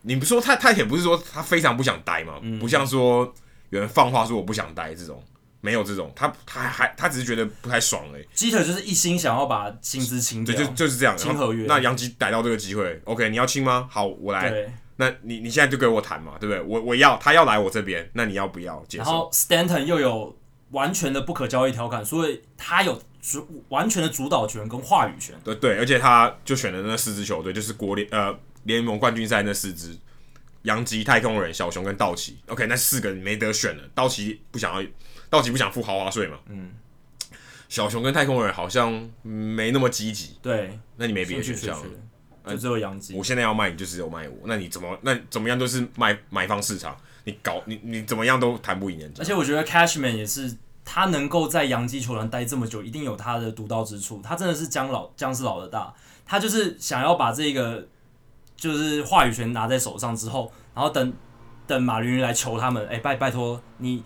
你不说他，他也不是说他非常不想待嘛，嗯、不像说有人放话说我不想待这种，没有这种，他他还他只是觉得不太爽哎、欸。基特就是一心想要把薪资清掉，对，就就是这样。清合约。那杨吉逮到这个机会，OK，你要清吗？好，我来。那你你现在就给我谈嘛，对不对？我我要他要来我这边，那你要不要接受？然后 Stanton 又有完全的不可交易条款，所以他有主完全的主导权跟话语权。对对，而且他就选了那四支球队，就是国联呃联盟冠军赛那四支。洋基、太空人、小熊跟道奇，OK，那四个没得选了。道奇不想要，道奇不想付豪华税嘛。嗯。小熊跟太空人好像没那么积极。对。那你没别的选项了，就只有洋基。我现在要卖你，就只有卖我。那你怎么？那怎么样都是卖买方市场。你搞你你怎么样都谈不赢人家。而且我觉得 Cashman 也是，他能够在洋基球团待这么久，一定有他的独到之处。他真的是姜老姜是老的大，他就是想要把这个。就是话语权拿在手上之后，然后等等马林鱼来求他们，哎、欸、拜拜托你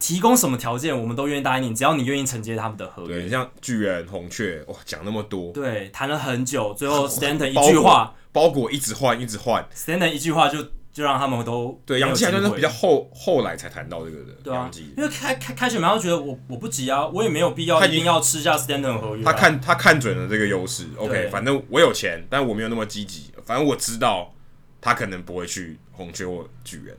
提供什么条件，我们都愿意答应你，只要你愿意承接他们的合约。对，像巨人、红雀，哇，讲那么多，对，谈了很久，最后 Stanton 一句话，包裹，包裹一直换，一直换，Stanton 一句话就就让他们都对杨基还是比较后后来才谈到这个的，对啊，因为开开开始马上觉得我我不急啊，我也没有必要一定要吃下 Stanton 合约、啊，他看他看准了这个优势，OK，反正我有钱，但我没有那么积极。反正我知道他可能不会去红雀或巨人，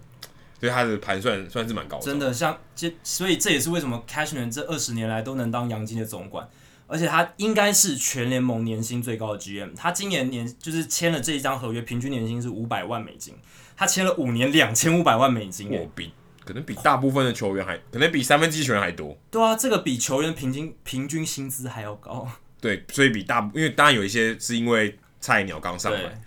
所以他的盘算算是蛮高的。真的，像这，所以这也是为什么 Cashman 这二十年来都能当杨基的总管，而且他应该是全联盟年薪最高的 GM。他今年年就是签了这一张合约，平均年薪是五百万美金。他签了五年两千五百万美金，我比可能比大部分的球员还，可能比三分之一球员还多。对啊，这个比球员平均平均薪资还要高。对，所以比大，因为当然有一些是因为菜鸟刚上来。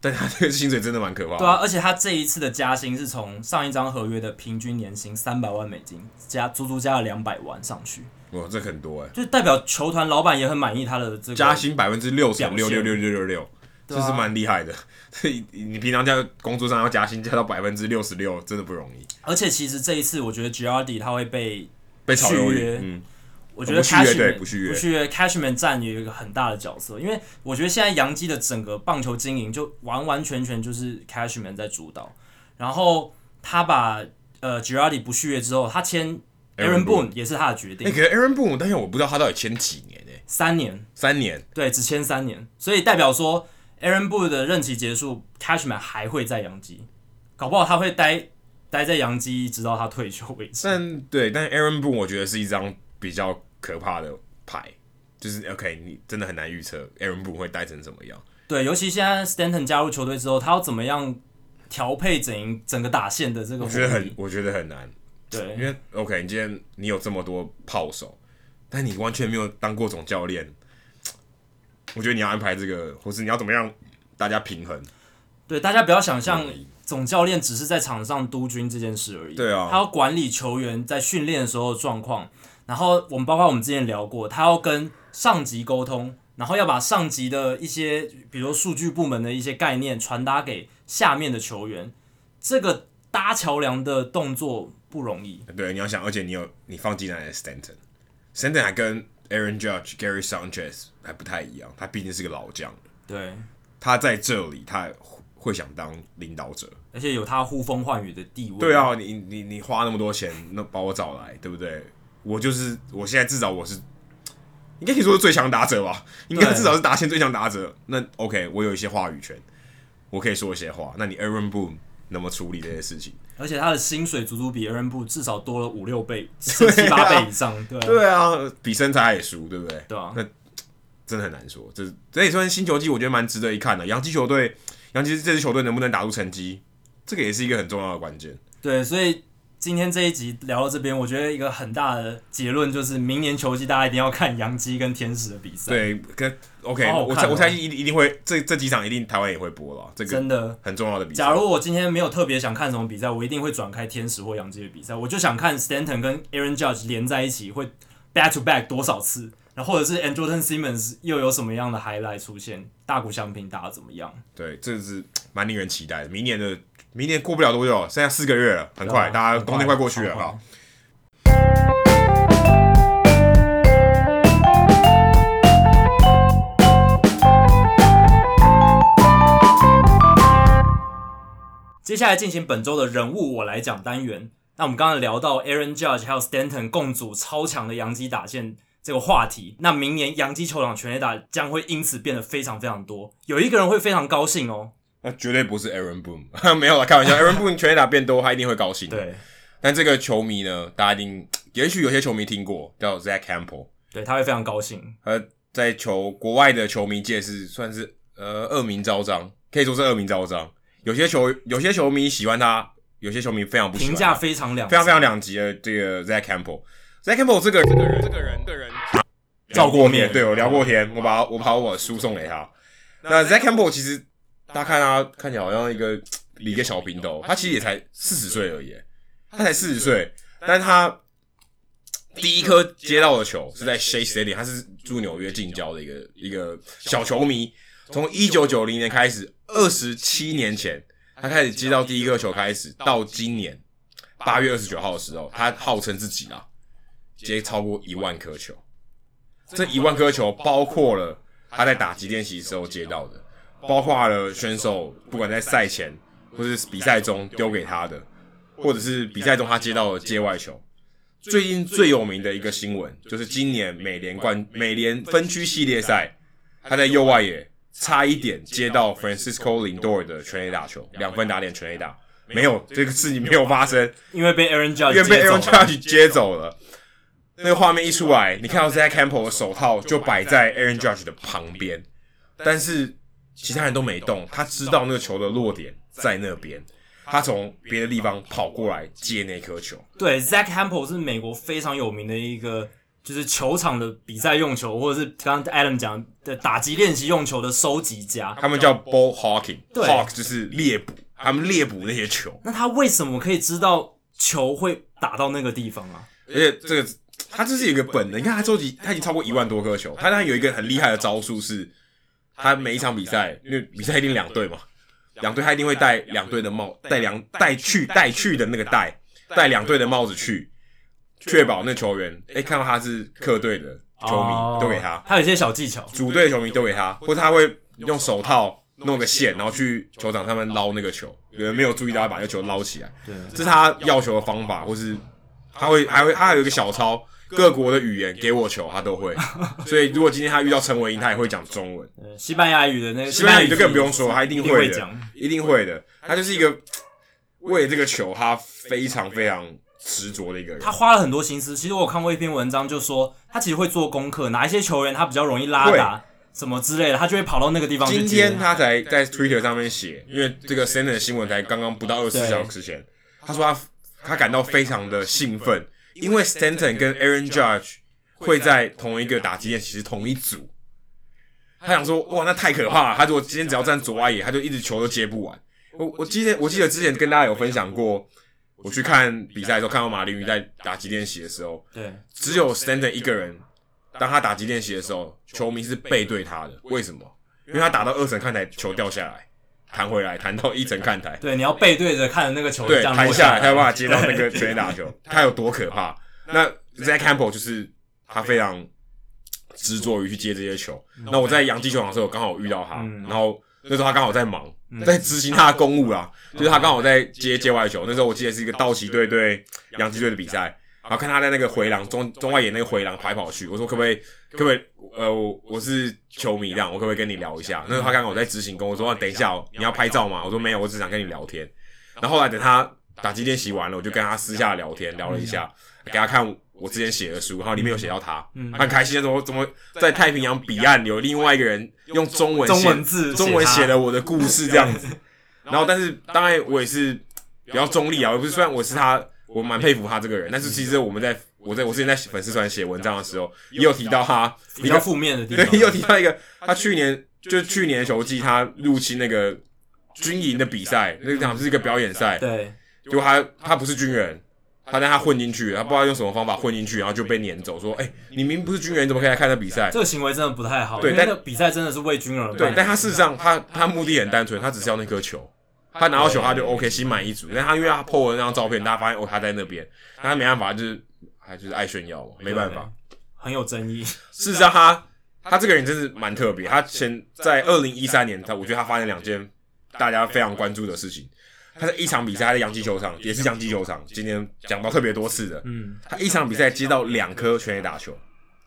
但他这个薪水真的蛮可怕的。对啊，而且他这一次的加薪是从上一张合约的平均年薪三百万美金加足足加了两百万上去。哇，这很多哎！就代表球团老板也很满意他的这个加薪百分之六十六六六六六六，这是蛮厉害的。所以你平常在工作上要加薪加到百分之六十六，真的不容易。而且其实这一次，我觉得 Girardi 他会被被炒鱿鱼，嗯。我觉得 Cashman 不续约，不续约，Cashman 占有一个很大的角色，因为我觉得现在洋基的整个棒球经营就完完全全就是 Cashman 在主导。然后他把呃 Girardi 不续约之后，他签 Aaron Boone 也是他的决定。那个 Aaron Boone，但是我不知道他到底签几年呢？三年，三年，对，只签三年，所以代表说 Aaron Boone 的任期结束，Cashman 还会在洋基，搞不好他会待待在洋基直到他退休为止。但对，但 Aaron Boone 我觉得是一张。比较可怕的牌，就是 OK，你真的很难预测 Aaron Boone 会待成怎么样。对，尤其现在 Stanton 加入球队之后，他要怎么样调配整整个打线的这个？我觉得很，我觉得很难。对，因为 OK，你今天你有这么多炮手，但你完全没有当过总教练，我觉得你要安排这个，或是你要怎么样大家平衡？对，大家不要想象总教练只是在场上督军这件事而已。对啊，他要管理球员在训练的时候的状况。然后我们包括我们之前聊过，他要跟上级沟通，然后要把上级的一些，比如数据部门的一些概念传达给下面的球员，这个搭桥梁的动作不容易。对，你要想，而且你有你放进来的 Stanton，Stanton 还跟 Aaron Judge、Gary Sanchez 还不太一样，他毕竟是个老将。对，他在这里他会想当领导者，而且有他呼风唤雨的地位。对啊，你你你花那么多钱，那把我找来，对不对？我就是，我现在至少我是，应该可以说是最强打者吧？应该至少是达线最强打者。那 OK，我有一些话语权，我可以说一些话。那你 Aaron Boone 怎么处理这些事情？而且他的薪水足足比 Aaron Boone 至少多了五六倍，七八倍以上。对啊，对啊，比身材还输，对不对？对啊，那真的很难说。这这也算新球季，我觉得蛮值得一看的。洋基球队，洋基这支球队能不能打出成绩，这个也是一个很重要的关键。对，所以。今天这一集聊到这边，我觉得一个很大的结论就是，明年球季大家一定要看洋基跟天使的比赛。对，跟 OK，好好我猜我猜一一定会这这几场一定台湾也会播了，这个真的很重要的比赛。假如我今天没有特别想看什么比赛，我一定会转开天使或洋基的比赛，我就想看 Stanton 跟 Aaron Judge 连在一起会 back to back 多少次，然后或者是 Andrelton Simmons 又有什么样的 highlight 出现，大谷翔平打的怎么样？对，这是蛮令人期待的，明年的。明年过不了多久，剩下四个月了，很快，啊、大家冬天快过去了，好。接下来进行本周的人物我来讲单元。那我们刚刚聊到 Aaron Judge 还有 Stanton 共组超强的洋基打线这个话题，那明年洋基球场全垒打将会因此变得非常非常多。有一个人会非常高兴哦，那绝对不是 Aaron Boone，没有啦，开玩笑，Aaron Boone 全垒打变多，他一定会高兴。对，但这个球迷呢，大家一定，也许有些球迷听过，叫 Zach Campbell，对，他会非常高兴。呃，在球国外的球迷界是算是呃恶名昭彰，可以说是恶名昭彰。有些球有些球迷喜欢他，有些球迷非常不喜欢。评价非常两非常非常两极的这个 Zach Campbell，Zach Campbell 这个这个人这个人这个人。照过面，对，我聊过天，我把我把我书送给他。那 Zach Campbell 其实大家看他看起来好像一个一个小平头，他其实也才四十岁而已，他才四十岁，但是他第一颗接到的球是在 Shea Stadium，他是住纽约近郊的一个一个小球迷。从一九九零年开始，二十七年前，他开始接到第一颗球开始，到今年八月二十九号的时候，他号称自己啊接超过一万颗球。这一万颗球包括了他在打击练习时候接到的，包括了选手不管在赛前或是比赛中丢给他的，或者是比赛中他接到的界外球。最近最有名的一个新闻就是今年美联冠美联分区系列赛，他在右外野。差一点接到 Francisco Lindor 的全垒打球，两分打点全垒打，没有这个事情没有发生，因为被 Aaron Judge 因为被 Aaron Judge 接走了。那个画面一出来，你看到 Zack Campbell 的手套就摆在 Aaron Judge 的旁边，但是其他人都没动，他知道那个球的落点在那边，他从别的地方跑过来接那颗球。对，Zack Campbell 是美国非常有名的一个。就是球场的比赛用球，或者是刚刚 Adam 讲的打击练习用球的收集家，他们叫 ball hawking，对，hawk 就是猎捕，他们猎捕那些球。那他为什么可以知道球会打到那个地方啊？而且这个他这是有一个本能，你看他收集，他已经超过一万多颗球。他当然有一个很厉害的招数，是他每一场比赛，因为比赛一定两队嘛，两队他一定会戴两队的帽，戴两戴去戴去的那个戴，戴两队的帽子去。确保那球员，诶、欸，看到他是客队的球迷，都给他。他有一些小技巧，主队的球迷都给他，或者他会用手套弄个线，然后去球场上面捞那个球。有人没有注意到，他把那个球捞起来。对，这是他要球的方法，或是他会还会他还有一个小抄，各国的语言给我球，他都会。所以如果今天他遇到陈伟英，他也会讲中文。西班牙语的那个，西班牙语就更不用说，他一定会讲，一定会的。他就是一个 为这个球，他非常非常。执着的一个人，他花了很多心思。其实我有看过一篇文章，就说他其实会做功课，哪一些球员他比较容易拉打，什么之类的，他就会跑到那个地方去。今天他才在 Twitter 上面写，因为这个 Stanton 的新闻才刚刚不到二十四小时前，他说他他感到非常的兴奋，因为 Stanton 跟 Aaron Judge 会在同一个打击练习，同一组。他想说，哇，那太可怕了！他如果今天只要站左外野，他就一直球都接不完。我我记得我记得之前跟大家有分享过。我去看比赛的时候，看到马林鱼在打击练习的时候，对，只有 Stanton 一个人。当他打击练习的时候，球迷是背对他的。为什么？因为他打到二层看台，球掉下来，弹回来，弹到一层看台。对，你要背对着看的那个球，对，弹下来，他有办法接到那个 直接打球。他有多可怕？那 Zach Campbell 就是他非常执着于去接这些球。那我在洋基球场的时候，刚好遇到他，然后。那时候他刚好在忙，在执行他的公务啦，就是他刚好在接接外球。那时候我记得是一个道奇队对洋基队的比赛，然后看他在那个回廊中中外野那个回廊跑跑去。我说可不可以，可不可以？呃，我我是球迷这样，我可不可以跟你聊一下？那时候他刚好在执行公务，我说、啊、等一下哦，你要拍照吗？我说没有，我只想跟你聊天。然后后来等他打击练习完了，我就跟他私下聊天，聊了一下，给他看。我之前写的书，然后里面有写到他，嗯、很开心的说，怎么在太平洋彼岸有另外一个人用中文写中文字中文写了我的故事这样子。然后，但是当然我也是比较中立啊，我不是虽然我是他，我蛮佩服他这个人，但是其实我们在我在我之前在粉丝团写文章的时候，也有提到他比较负面的地方，对，也有提到一个他去年就去年的球季，他入侵那个军营的比赛，那场是一个表演赛，对，就他他不是军人。他但他混进去，他不知道用什么方法混进去，然后就被撵走。说：“哎、欸，你明明不是军人，你怎么可以来看这比赛？”这个行为真的不太好。对，但比赛真的是为军人而。对，但他事实上，他他目的很单纯，他只是要那颗球。他拿到球，他就 OK，心满意足。但他因为他 PO 了那张照片，大家发现哦，他在那边，他没办法，就是还就是爱炫耀嘛，没办法，很有争议。事实上他，他他这个人真是蛮特别。他前在二零一三年，他我觉得他发生两件大家非常关注的事情。他在一场比赛，他在洋基球场，也是洋基球场，今天讲到特别多次的，嗯，他一场比赛接到两颗全垒打球，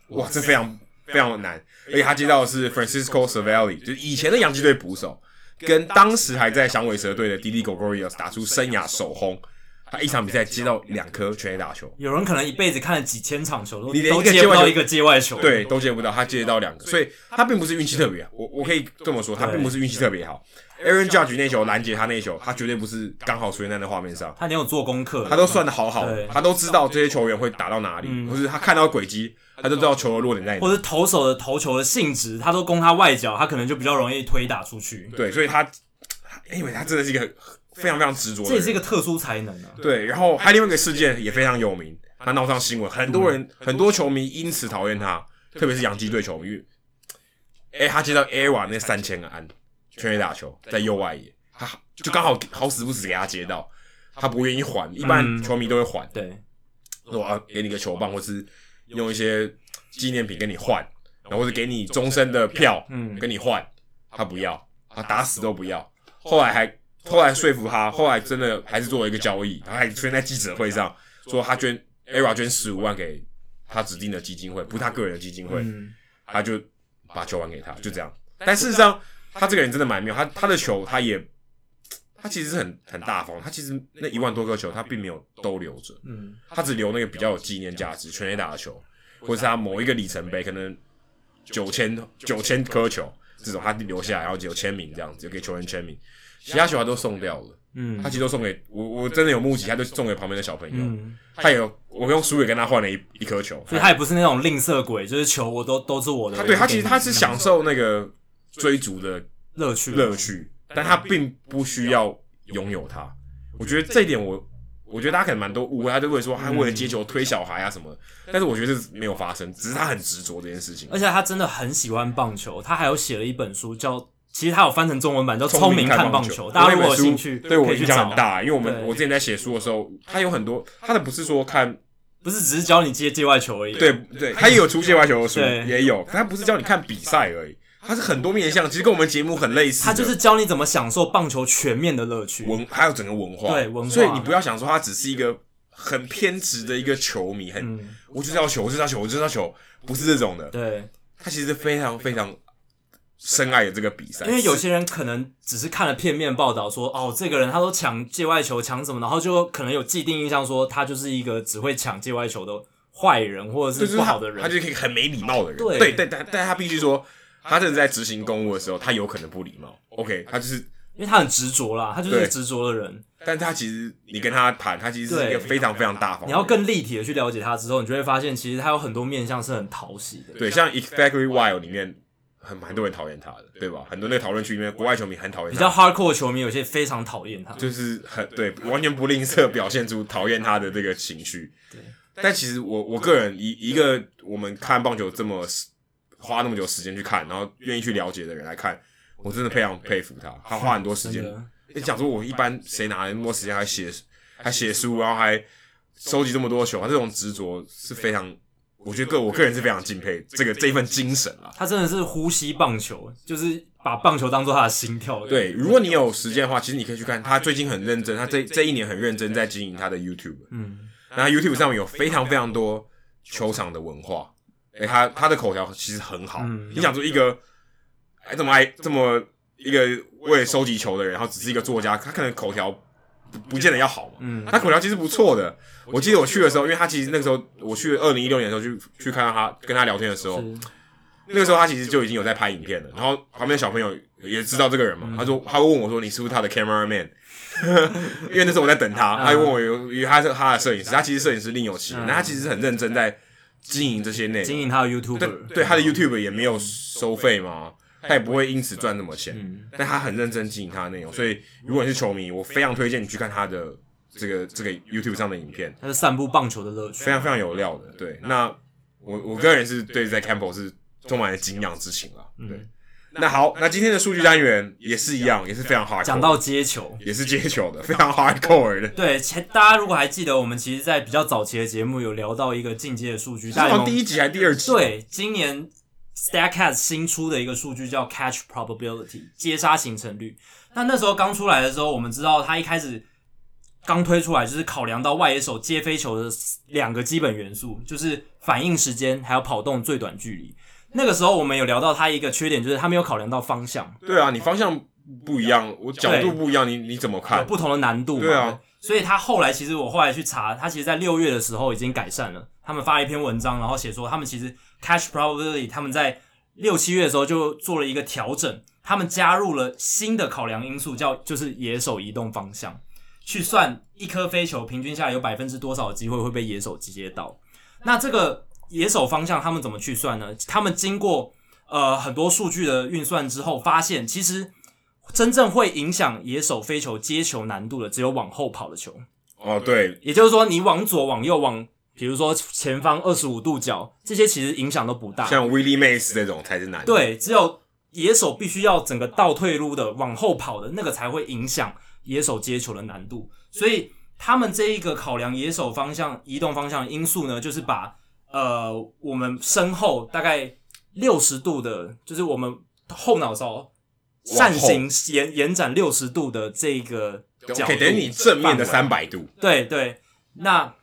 哇，这非常非常难，而且他接到的是 Francisco Cervelli，就是以前的洋基队捕手，跟当时还在响尾蛇队的 Didi Gregorius 打出生涯首轰。他一场比赛接到两颗全垒打球，有人可能一辈子看了几千场球，你连一个接不到一个界外球，对，都接不到，他接到两个，所以他并不是运气特别好，我我可以这么说，他并不是运气特别好。Aaron Judge 那球拦截他那球，他绝对不是刚好出现在那画面上，他没有做功课，他都算的好好的，他都知道这些球员会打到哪里，或是他看到轨迹，他就知道球的弱点在哪里，或者投手的投球的性质，他都攻他外角，他可能就比较容易推打出去。对，所以他，因为他真的是一个。非常非常执着，这也是一个特殊才能啊。对，然后还有另外一个事件也非常有名，他闹上新闻，很多人、嗯、很多球迷因此讨厌他，特别是洋基队球迷。哎，他接到 ERA 那三千个安全垒打球在右外野，他就刚好好死不死给他接到，他不愿意还，一般球迷都会还。对、嗯，说我要给你个球棒，或是用一些纪念品跟你换，然后或者给你终身的票，嗯，跟你换，他不要，他打死都不要。后来还。后来说服他，后来真的还是做了一个交易，他还出现在记者会上说他捐 ERA 捐十五万给他指定的基金会，不是他个人的基金会，他就把球还给他，就这样。但事实上，他这个人真的蛮妙，他他的球他也他其实是很很大方，他其实那一万多颗球他并没有都留着，嗯他只留那个比较有纪念价值、全垒打的球，或者是他某一个里程碑，可能九千九千颗球这种他留下来，然后只有签名这样子，就给球员签名。其他球他都送掉了，嗯，他其实都送给我，我真的有目击，他就送给旁边的小朋友，嗯，他有，我用书也跟他换了一一颗球，所以他也不是那种吝啬鬼，就是球我都都是我的。他对他其实他是享受那个追逐的乐趣乐趣，但他并不需要拥有它。我觉得这一点我，我觉得大家可能蛮多误会，他就会说他为了接球推小孩啊什么，但是我觉得这没有发生，只是他很执着这件事情，而且他真的很喜欢棒球，他还有写了一本书叫。其实他有翻成中文版，叫《聪明看棒球》，大家如果有兴趣，对我影响很大。因为我们我之前在写书的时候，他有很多，他的不是说看，不是只是教你接界外球而已。对对，他也有出界外球的书，也有，他不是教你看比赛而已，他是很多面向，其实跟我们节目很类似。他就是教你怎么享受棒球全面的乐趣，文还有整个文化，对文化。所以你不要想说他只是一个很偏执的一个球迷，很我就是要球，我就是要球，我就是要球，不是这种的。对，他其实非常非常。深爱的这个比赛，因为有些人可能只是看了片面报道说，哦，这个人他都抢界外球，抢什么，然后就可能有既定印象说他就是一个只会抢界外球的坏人，或者是不好的人，他就可以很没礼貌的人。对，对，但但他必须说，他真的在执行公务的时候，他有可能不礼貌。OK，他就是因为他很执着啦，他就是执着的人。但他其实你跟他谈，他其实是一个非常非常大方。你要更立体的去了解他之后，你就会发现，其实他有很多面相是很讨喜的。对，像 Exactly Wild 里面。很蛮多人讨厌他的，对吧？很多那个讨论区里面，国外球迷很讨厌他。比较 hardcore 球迷有些非常讨厌他，就是很对，完全不吝啬表现出讨厌他的这个情绪。对，但其实我我个人一一个我们看棒球这么花那么久时间去看，然后愿意去了解的人来看，我真的非常佩服他。他花很多时间，你讲说我一般谁拿那么多时间还写还写书，然后还收集这么多球，他这种执着是非常。我觉得个我个人是非常敬佩这个这一份精神啊，他真的是呼吸棒球，就是把棒球当做他的心跳。对，如果你有时间的话，其实你可以去看他最近很认真，他这这一年很认真在经营他的 YouTube。嗯，那 YouTube 上面有非常非常多球场的文化。诶、欸，他他的口条其实很好。嗯、你想说一个哎这么爱这么一个为了收集球的人，然后只是一个作家，他可能口条。不不见得要好嘛，嗯，他口条其实不错的。我记得我去的时候，因为他其实那个时候我去二零一六年的时候去去看到他跟他聊天的时候，那个时候他其实就已经有在拍影片了。然后旁边的小朋友也知道这个人嘛，他说他会问我说，你是不是他的 camera man？因为那时候我在等他，他就问我有，因为他是他的摄影师，他其实摄影师另有其人，那他其实很认真在经营这些内容，经营他的 YouTube，对对，他的 YouTube 也没有收费嘛。他也不会因此赚那么钱，嗯、但他很认真经营他的内容，所以如果你是球迷，我非常推荐你去看他的这个这个 YouTube 上的影片。他是散步棒球的乐趣，非常非常有料的。对，那我我个人是对 Zack Campbell 是充满了敬仰之情啊。对，嗯、那好，那今天的数据单元也是一样，也是非常 hardcore。讲到接球，也是接球的，非常 hardcore 的。对，前大家如果还记得，我们其实，在比较早期的节目有聊到一个进阶的数据，大概第一集还是第二集？对，今年。Statcast 新出的一个数据叫 Catch Probability 接杀形成率。那那时候刚出来的时候，我们知道它一开始刚推出来就是考量到外野手接飞球的两个基本元素，就是反应时间还有跑动最短距离。那个时候我们有聊到他一个缺点，就是他没有考量到方向。对啊，你方向不一样，我角度不一样，你你怎么看？有不同的难度嘛。对啊。所以他后来其实我后来去查，他其实在六月的时候已经改善了。他们发了一篇文章，然后写说他们其实 catch probability 他们在六七月的时候就做了一个调整，他们加入了新的考量因素，叫就是野手移动方向，去算一颗飞球平均下来有百分之多少的机会会被野手接到。那这个野手方向他们怎么去算呢？他们经过呃很多数据的运算之后，发现其实。真正会影响野手飞球接球难度的，只有往后跑的球。哦，对，也就是说，你往左、往右、往，比如说前方二十五度角，这些其实影响都不大。像 Willie Mays 这种才是难。对，只有野手必须要整个倒退路的往后跑的那个才会影响野手接球的难度。所以他们这一个考量野手方向移动方向的因素呢，就是把呃我们身后大概六十度的，就是我们后脑勺。扇形延延展六十度的这个角度，可以等于你正面的三百度。对对，那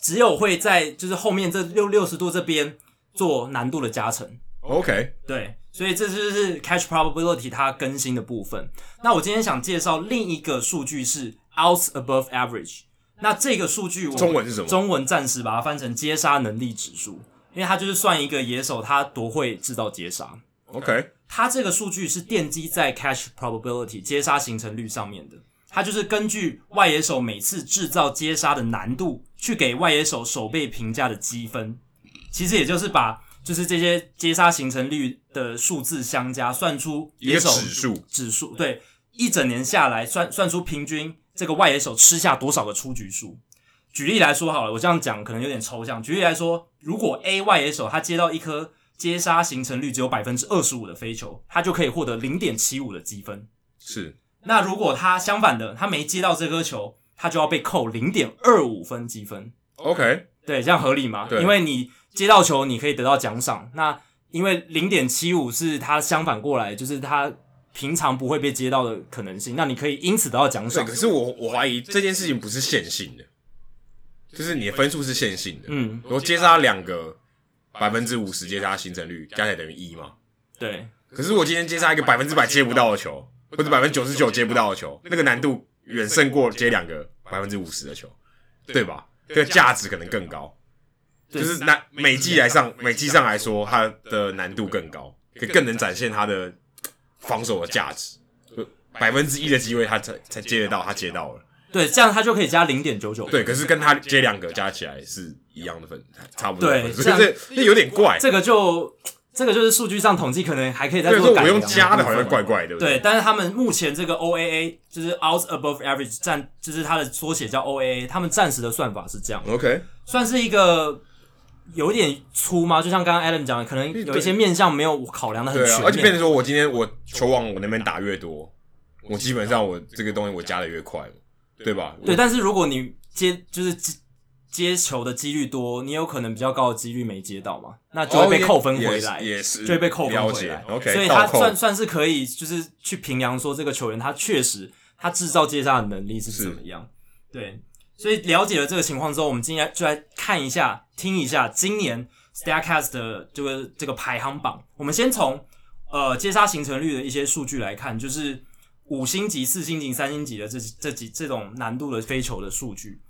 只有会在就是后面这六六十度这边做难度的加成。OK，对，所以这就是 catch probability 它更新的部分。那我今天想介绍另一个数据是 outs above average。那这个数据我中文是什么？中文暂时把它翻成接杀能力指数，因为它就是算一个野手他多会制造接杀。OK。它这个数据是奠基在 catch probability 接杀形成率上面的，它就是根据外野手每次制造接杀的难度，去给外野手守备评价的积分。其实也就是把就是这些接杀形成率的数字相加，算出野手指数指数。对，一整年下来算算出平均这个外野手吃下多少个出局数。举例来说好了，我这样讲可能有点抽象。举例来说，如果 A 外野手他接到一颗接杀形成率只有百分之二十五的飞球，他就可以获得零点七五的积分。是，那如果他相反的，他没接到这颗球，他就要被扣零点二五分积分。OK，对，这样合理吗？对，因为你接到球，你可以得到奖赏。那因为零点七五是他相反过来，就是他平常不会被接到的可能性。那你可以因此得到奖赏。可是我我怀疑这件事情不是线性的，就是你的分数是线性的。嗯，我接杀两个。百分之五十接杀形成率加起来等于一嘛？对。可是我今天接杀一个百分之百接不到的球，或者百分之九十九接不到的球，那个难度远胜过接两个百分之五十的球，对吧？这个价值可能更高。就是难每季来上每季上来说，它的难度更高，可更能展现它的防守的价值。百分之一的机会他才才接得到，他接到了。对，这样他就可以加零点九九。对，可是跟他接两个加起来是一样的分，差不多。对，所 以这这有点怪。这个就这个就是数据上统计可能还可以再做改良。我用加的好像怪怪的。对，但是他们目前这个 OAA 就是 outs above average 暂，就是它的缩写叫 OAA，他们暂时的算法是这样。OK，算是一个有点粗吗？就像刚刚 Adam 讲的，可能有一些面向没有考量的很全面。对啊，而且变成说我今天我球往我那边打越多，我基本上我这个东西我加的越快。对吧？对，但是如果你接就是接接球的几率多，你有可能比较高的几率没接到嘛，那就会被扣分回来，哦、也是就会被扣分回来。OK，所以他算算是可以，就是去评量说这个球员他确实他制造接杀的能力是怎么样。对，所以了解了这个情况之后，我们今天就来看一下、听一下今年 Starcast 的这个这个排行榜。我们先从呃接杀形成率的一些数据来看，就是。五星级、四星级、三星级的这这几这种难度的飞球的数据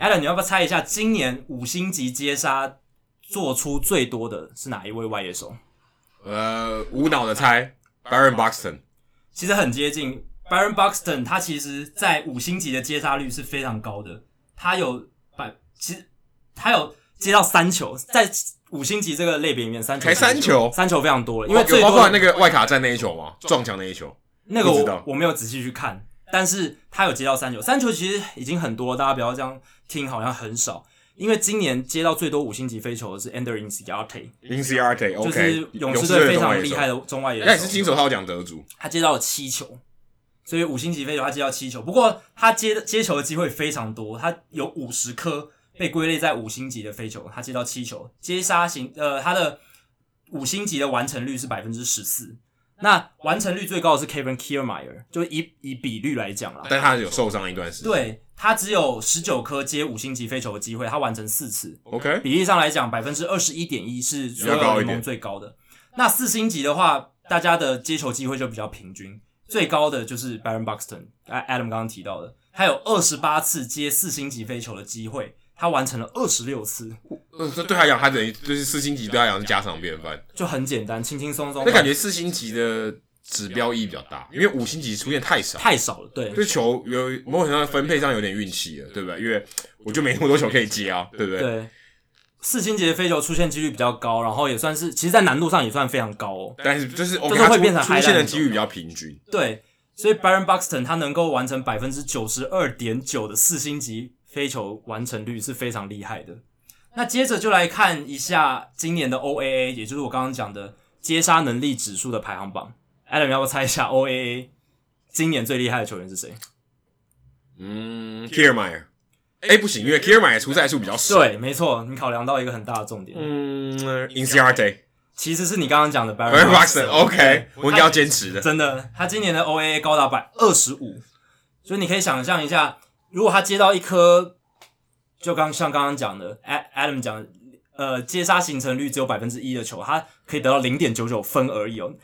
，Alan，你要不要猜一下，今年五星级接杀做出最多的是哪一位外野手？呃，无脑的猜，Baron Buxton。其实很接近，Byron Buxton，他其实在五星级的接杀率是非常高的，他有百，其实他有接到三球，在五星级这个类别里面，三球才，三球，三球非常多了，因为最多包括那个外卡站那一球嘛，撞墙那一球。那个我我没有仔细去看，但是他有接到三球，三球其实已经很多，大家不要这样听，好像很少。因为今年接到最多五星级飞球的是 Ender Inciarte，Inciarte，就是勇士队非常厉害的中外野手，那也是金手套奖得主，他接到了七球，所以五星级飞球他接到七球。不过他接接球的机会非常多，他有五十颗被归类在五星级的飞球，他接到七球，接杀型呃他的五星级的完成率是百分之十四。那完成率最高的是 Kevin Kiermaier，就以以比率来讲啦。但他有受伤一段时间。对，他只有十九颗接五星级飞球的机会，他完成四次。OK，比例上来讲，百分之二十一点一是所有联盟最高的。那四星级的话，大家的接球机会就比较平均，最高的就是 Baron Buxton，Adam 刚刚提到的，他有二十八次接四星级飞球的机会。他完成了二十六次，嗯，这对他讲，他等于就是四星级对他讲是家常便饭，就很简单，轻轻松松。那感觉四星级的指标意义比较大，因为五星级出现太少，太少了。对，这球有某种程度上分配上有点运气了，对不对？因为我就没那么多球可以接啊，对不对？对，四星级的飞球出现几率比较高，然后也算是，其实，在难度上也算非常高哦。但是就是就是会变成出现的几率比较平均。对，所以 Byron Buxton 他能够完成百分之九十二点九的四星级。飞球完成率是非常厉害的。那接着就来看一下今年的 OAA，也就是我刚刚讲的接杀能力指数的排行榜。Adam 要不要猜一下 OAA 今年最厉害的球员是谁？嗯，Kiermaier。哎、欸，不行，因为 Kiermaier 出赛数比较少。对，没错，你考量到一个很大的重点。嗯，Inciarte 其实是你刚刚讲的 Byron Buxton。OK，我应该要坚持的。真的，他今年的 OAA 高达百二十五，所以你可以想象一下。如果他接到一颗，就刚像刚刚讲的，Adam 讲的，呃，接杀形成率只有百分之一的球，他可以得到零点九九分而已哦。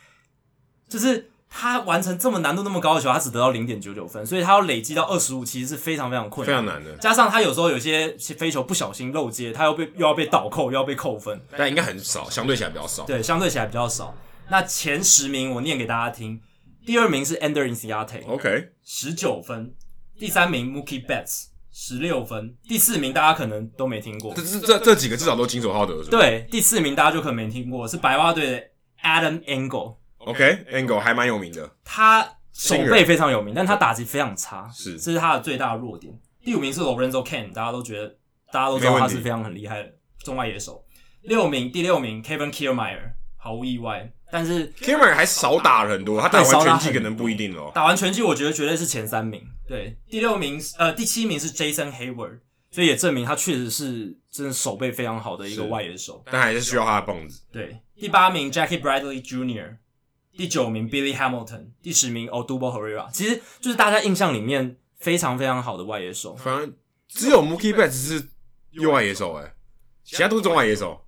就是他完成这么难度那么高的球，他只得到零点九九分，所以他要累积到二十五，其实是非常非常困难，非常难的。加上他有时候有些飞球不小心漏接，他又被又要被倒扣，又要被扣分。但应该很少，相对起来比较少。对，相对起来比较少。那前十名我念给大家听，第二名是 Ender Inciarte，OK，十九分。第三名 Mookie Betts 十六分，第四名大家可能都没听过，这这这几个至少都金手套得主。对，第四名大家就可能没听过，是白袜队的 Adam Engel。OK，Engel 还蛮有名的，他手背非常有名，但他打击非常差，是，这是他的最大的弱点。第五名是 Lorenzo Cain，大家都觉得大家都知道他是非常很厉害的中外野手。六名，第六名 Kevin Kiermeier，毫无意外。但是 Kiermeier 还少打了很多，他打完全击可能不一定哦。打完全击，我觉得绝对是前三名。对，第六名呃，第七名是 Jason Hayward，所以也证明他确实是真的手背非常好的一个外野手。但还是需要他的棒子。对，第八名 Jackie Bradley Jr.，第九名 Billy Hamilton，第十名 Odubel Herrera，其实就是大家印象里面非常非常好的外野手。反正只有 Mookie Betts 是右外野手，哎，其他都是中外野手。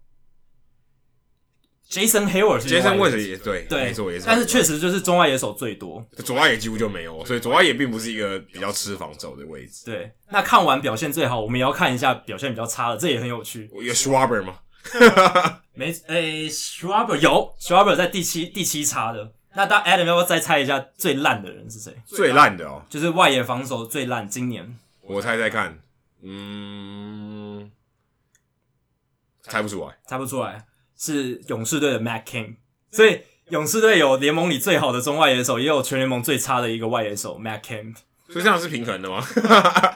Jason Hayward 是 Jason Heyward 也对，对，没错，也是。但是确实就是中外野手最多，左外野几乎就没有，所以左外野并不是一个比较吃防守的位置。对，那看完表现最好，我们也要看一下表现比较差的，这也很有趣。有 Schwarber 吗？没，诶、欸、Schwarber 有，Schwarber 在第七第七差的。那大 Adam 要不要再猜一下最烂的人是谁？最烂的哦，就是外野防守最烂，今年。我猜猜看，嗯，猜不出来，猜不出来。是勇士队的 Matt Cain，所以勇士队有联盟里最好的中外野手，也有全联盟最差的一个外野手 Matt Cain，所以这样是平衡的吗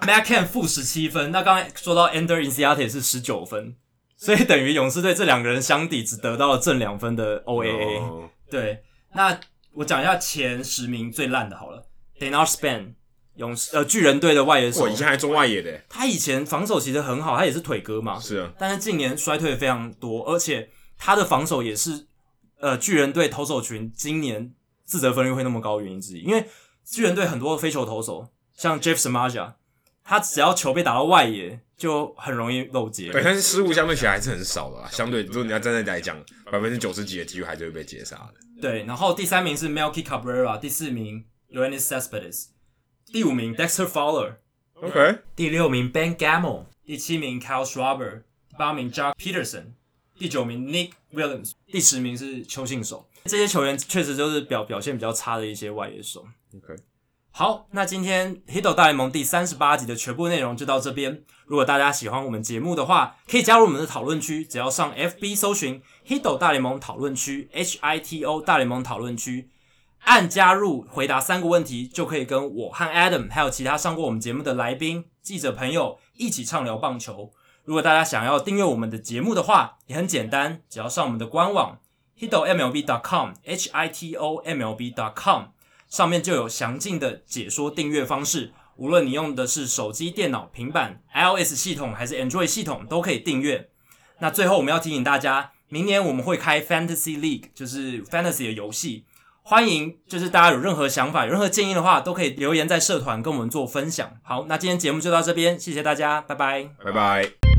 ？Matt Cain 负十七分，那刚才说到 Ender Inciarte 是十九分，所以等于勇士队这两个人相抵只得到了正两分的 OAA。Oh. 对，那我讲一下前十名最烂的好了，Denard Span，勇士呃巨人队的外野手，我以前还中外野的，他以前防守其实很好，他也是腿哥嘛，是啊，但是近年衰退非常多，而且。他的防守也是，呃，巨人队投手群今年自责分率会那么高的原因之一，因为巨人队很多飞球投手，像 Jeff Samardzija，他只要球被打到外野，就很容易漏接。对，但是失误相对起来还是很少的啦。相对，如果你要站在来讲，百分之九十几的几率还是会被截杀的。对，然后第三名是 Melky Cabrera，第四名 l o a n i s Cespedes，第五名 Dexter Fowler，OK，第六名 Ben Gamel，第七名 Kyle Schwarber，第八名 Jack Peterson，。第九名 Nick Williams，第十名是邱信守，这些球员确实就是表表现比较差的一些外野手。OK，好，那今天 Hito 大联盟第三十八集的全部内容就到这边。如果大家喜欢我们节目的话，可以加入我们的讨论区，只要上 FB 搜寻 Hito 大联盟讨论区 H I T O 大联盟讨论区，按加入，回答三个问题，就可以跟我和 Adam 还有其他上过我们节目的来宾、记者朋友一起畅聊棒球。如果大家想要订阅我们的节目的话，也很简单，只要上我们的官网 hitomlb.com，h i t o m l b.com，上面就有详尽的解说订阅方式。无论你用的是手机、电脑、平板、iOS 系统还是 Android 系统，都可以订阅。那最后我们要提醒大家，明年我们会开 Fantasy League，就是 Fantasy 的游戏。欢迎，就是大家有任何想法、有任何建议的话，都可以留言在社团跟我们做分享。好，那今天节目就到这边，谢谢大家，拜拜，拜拜。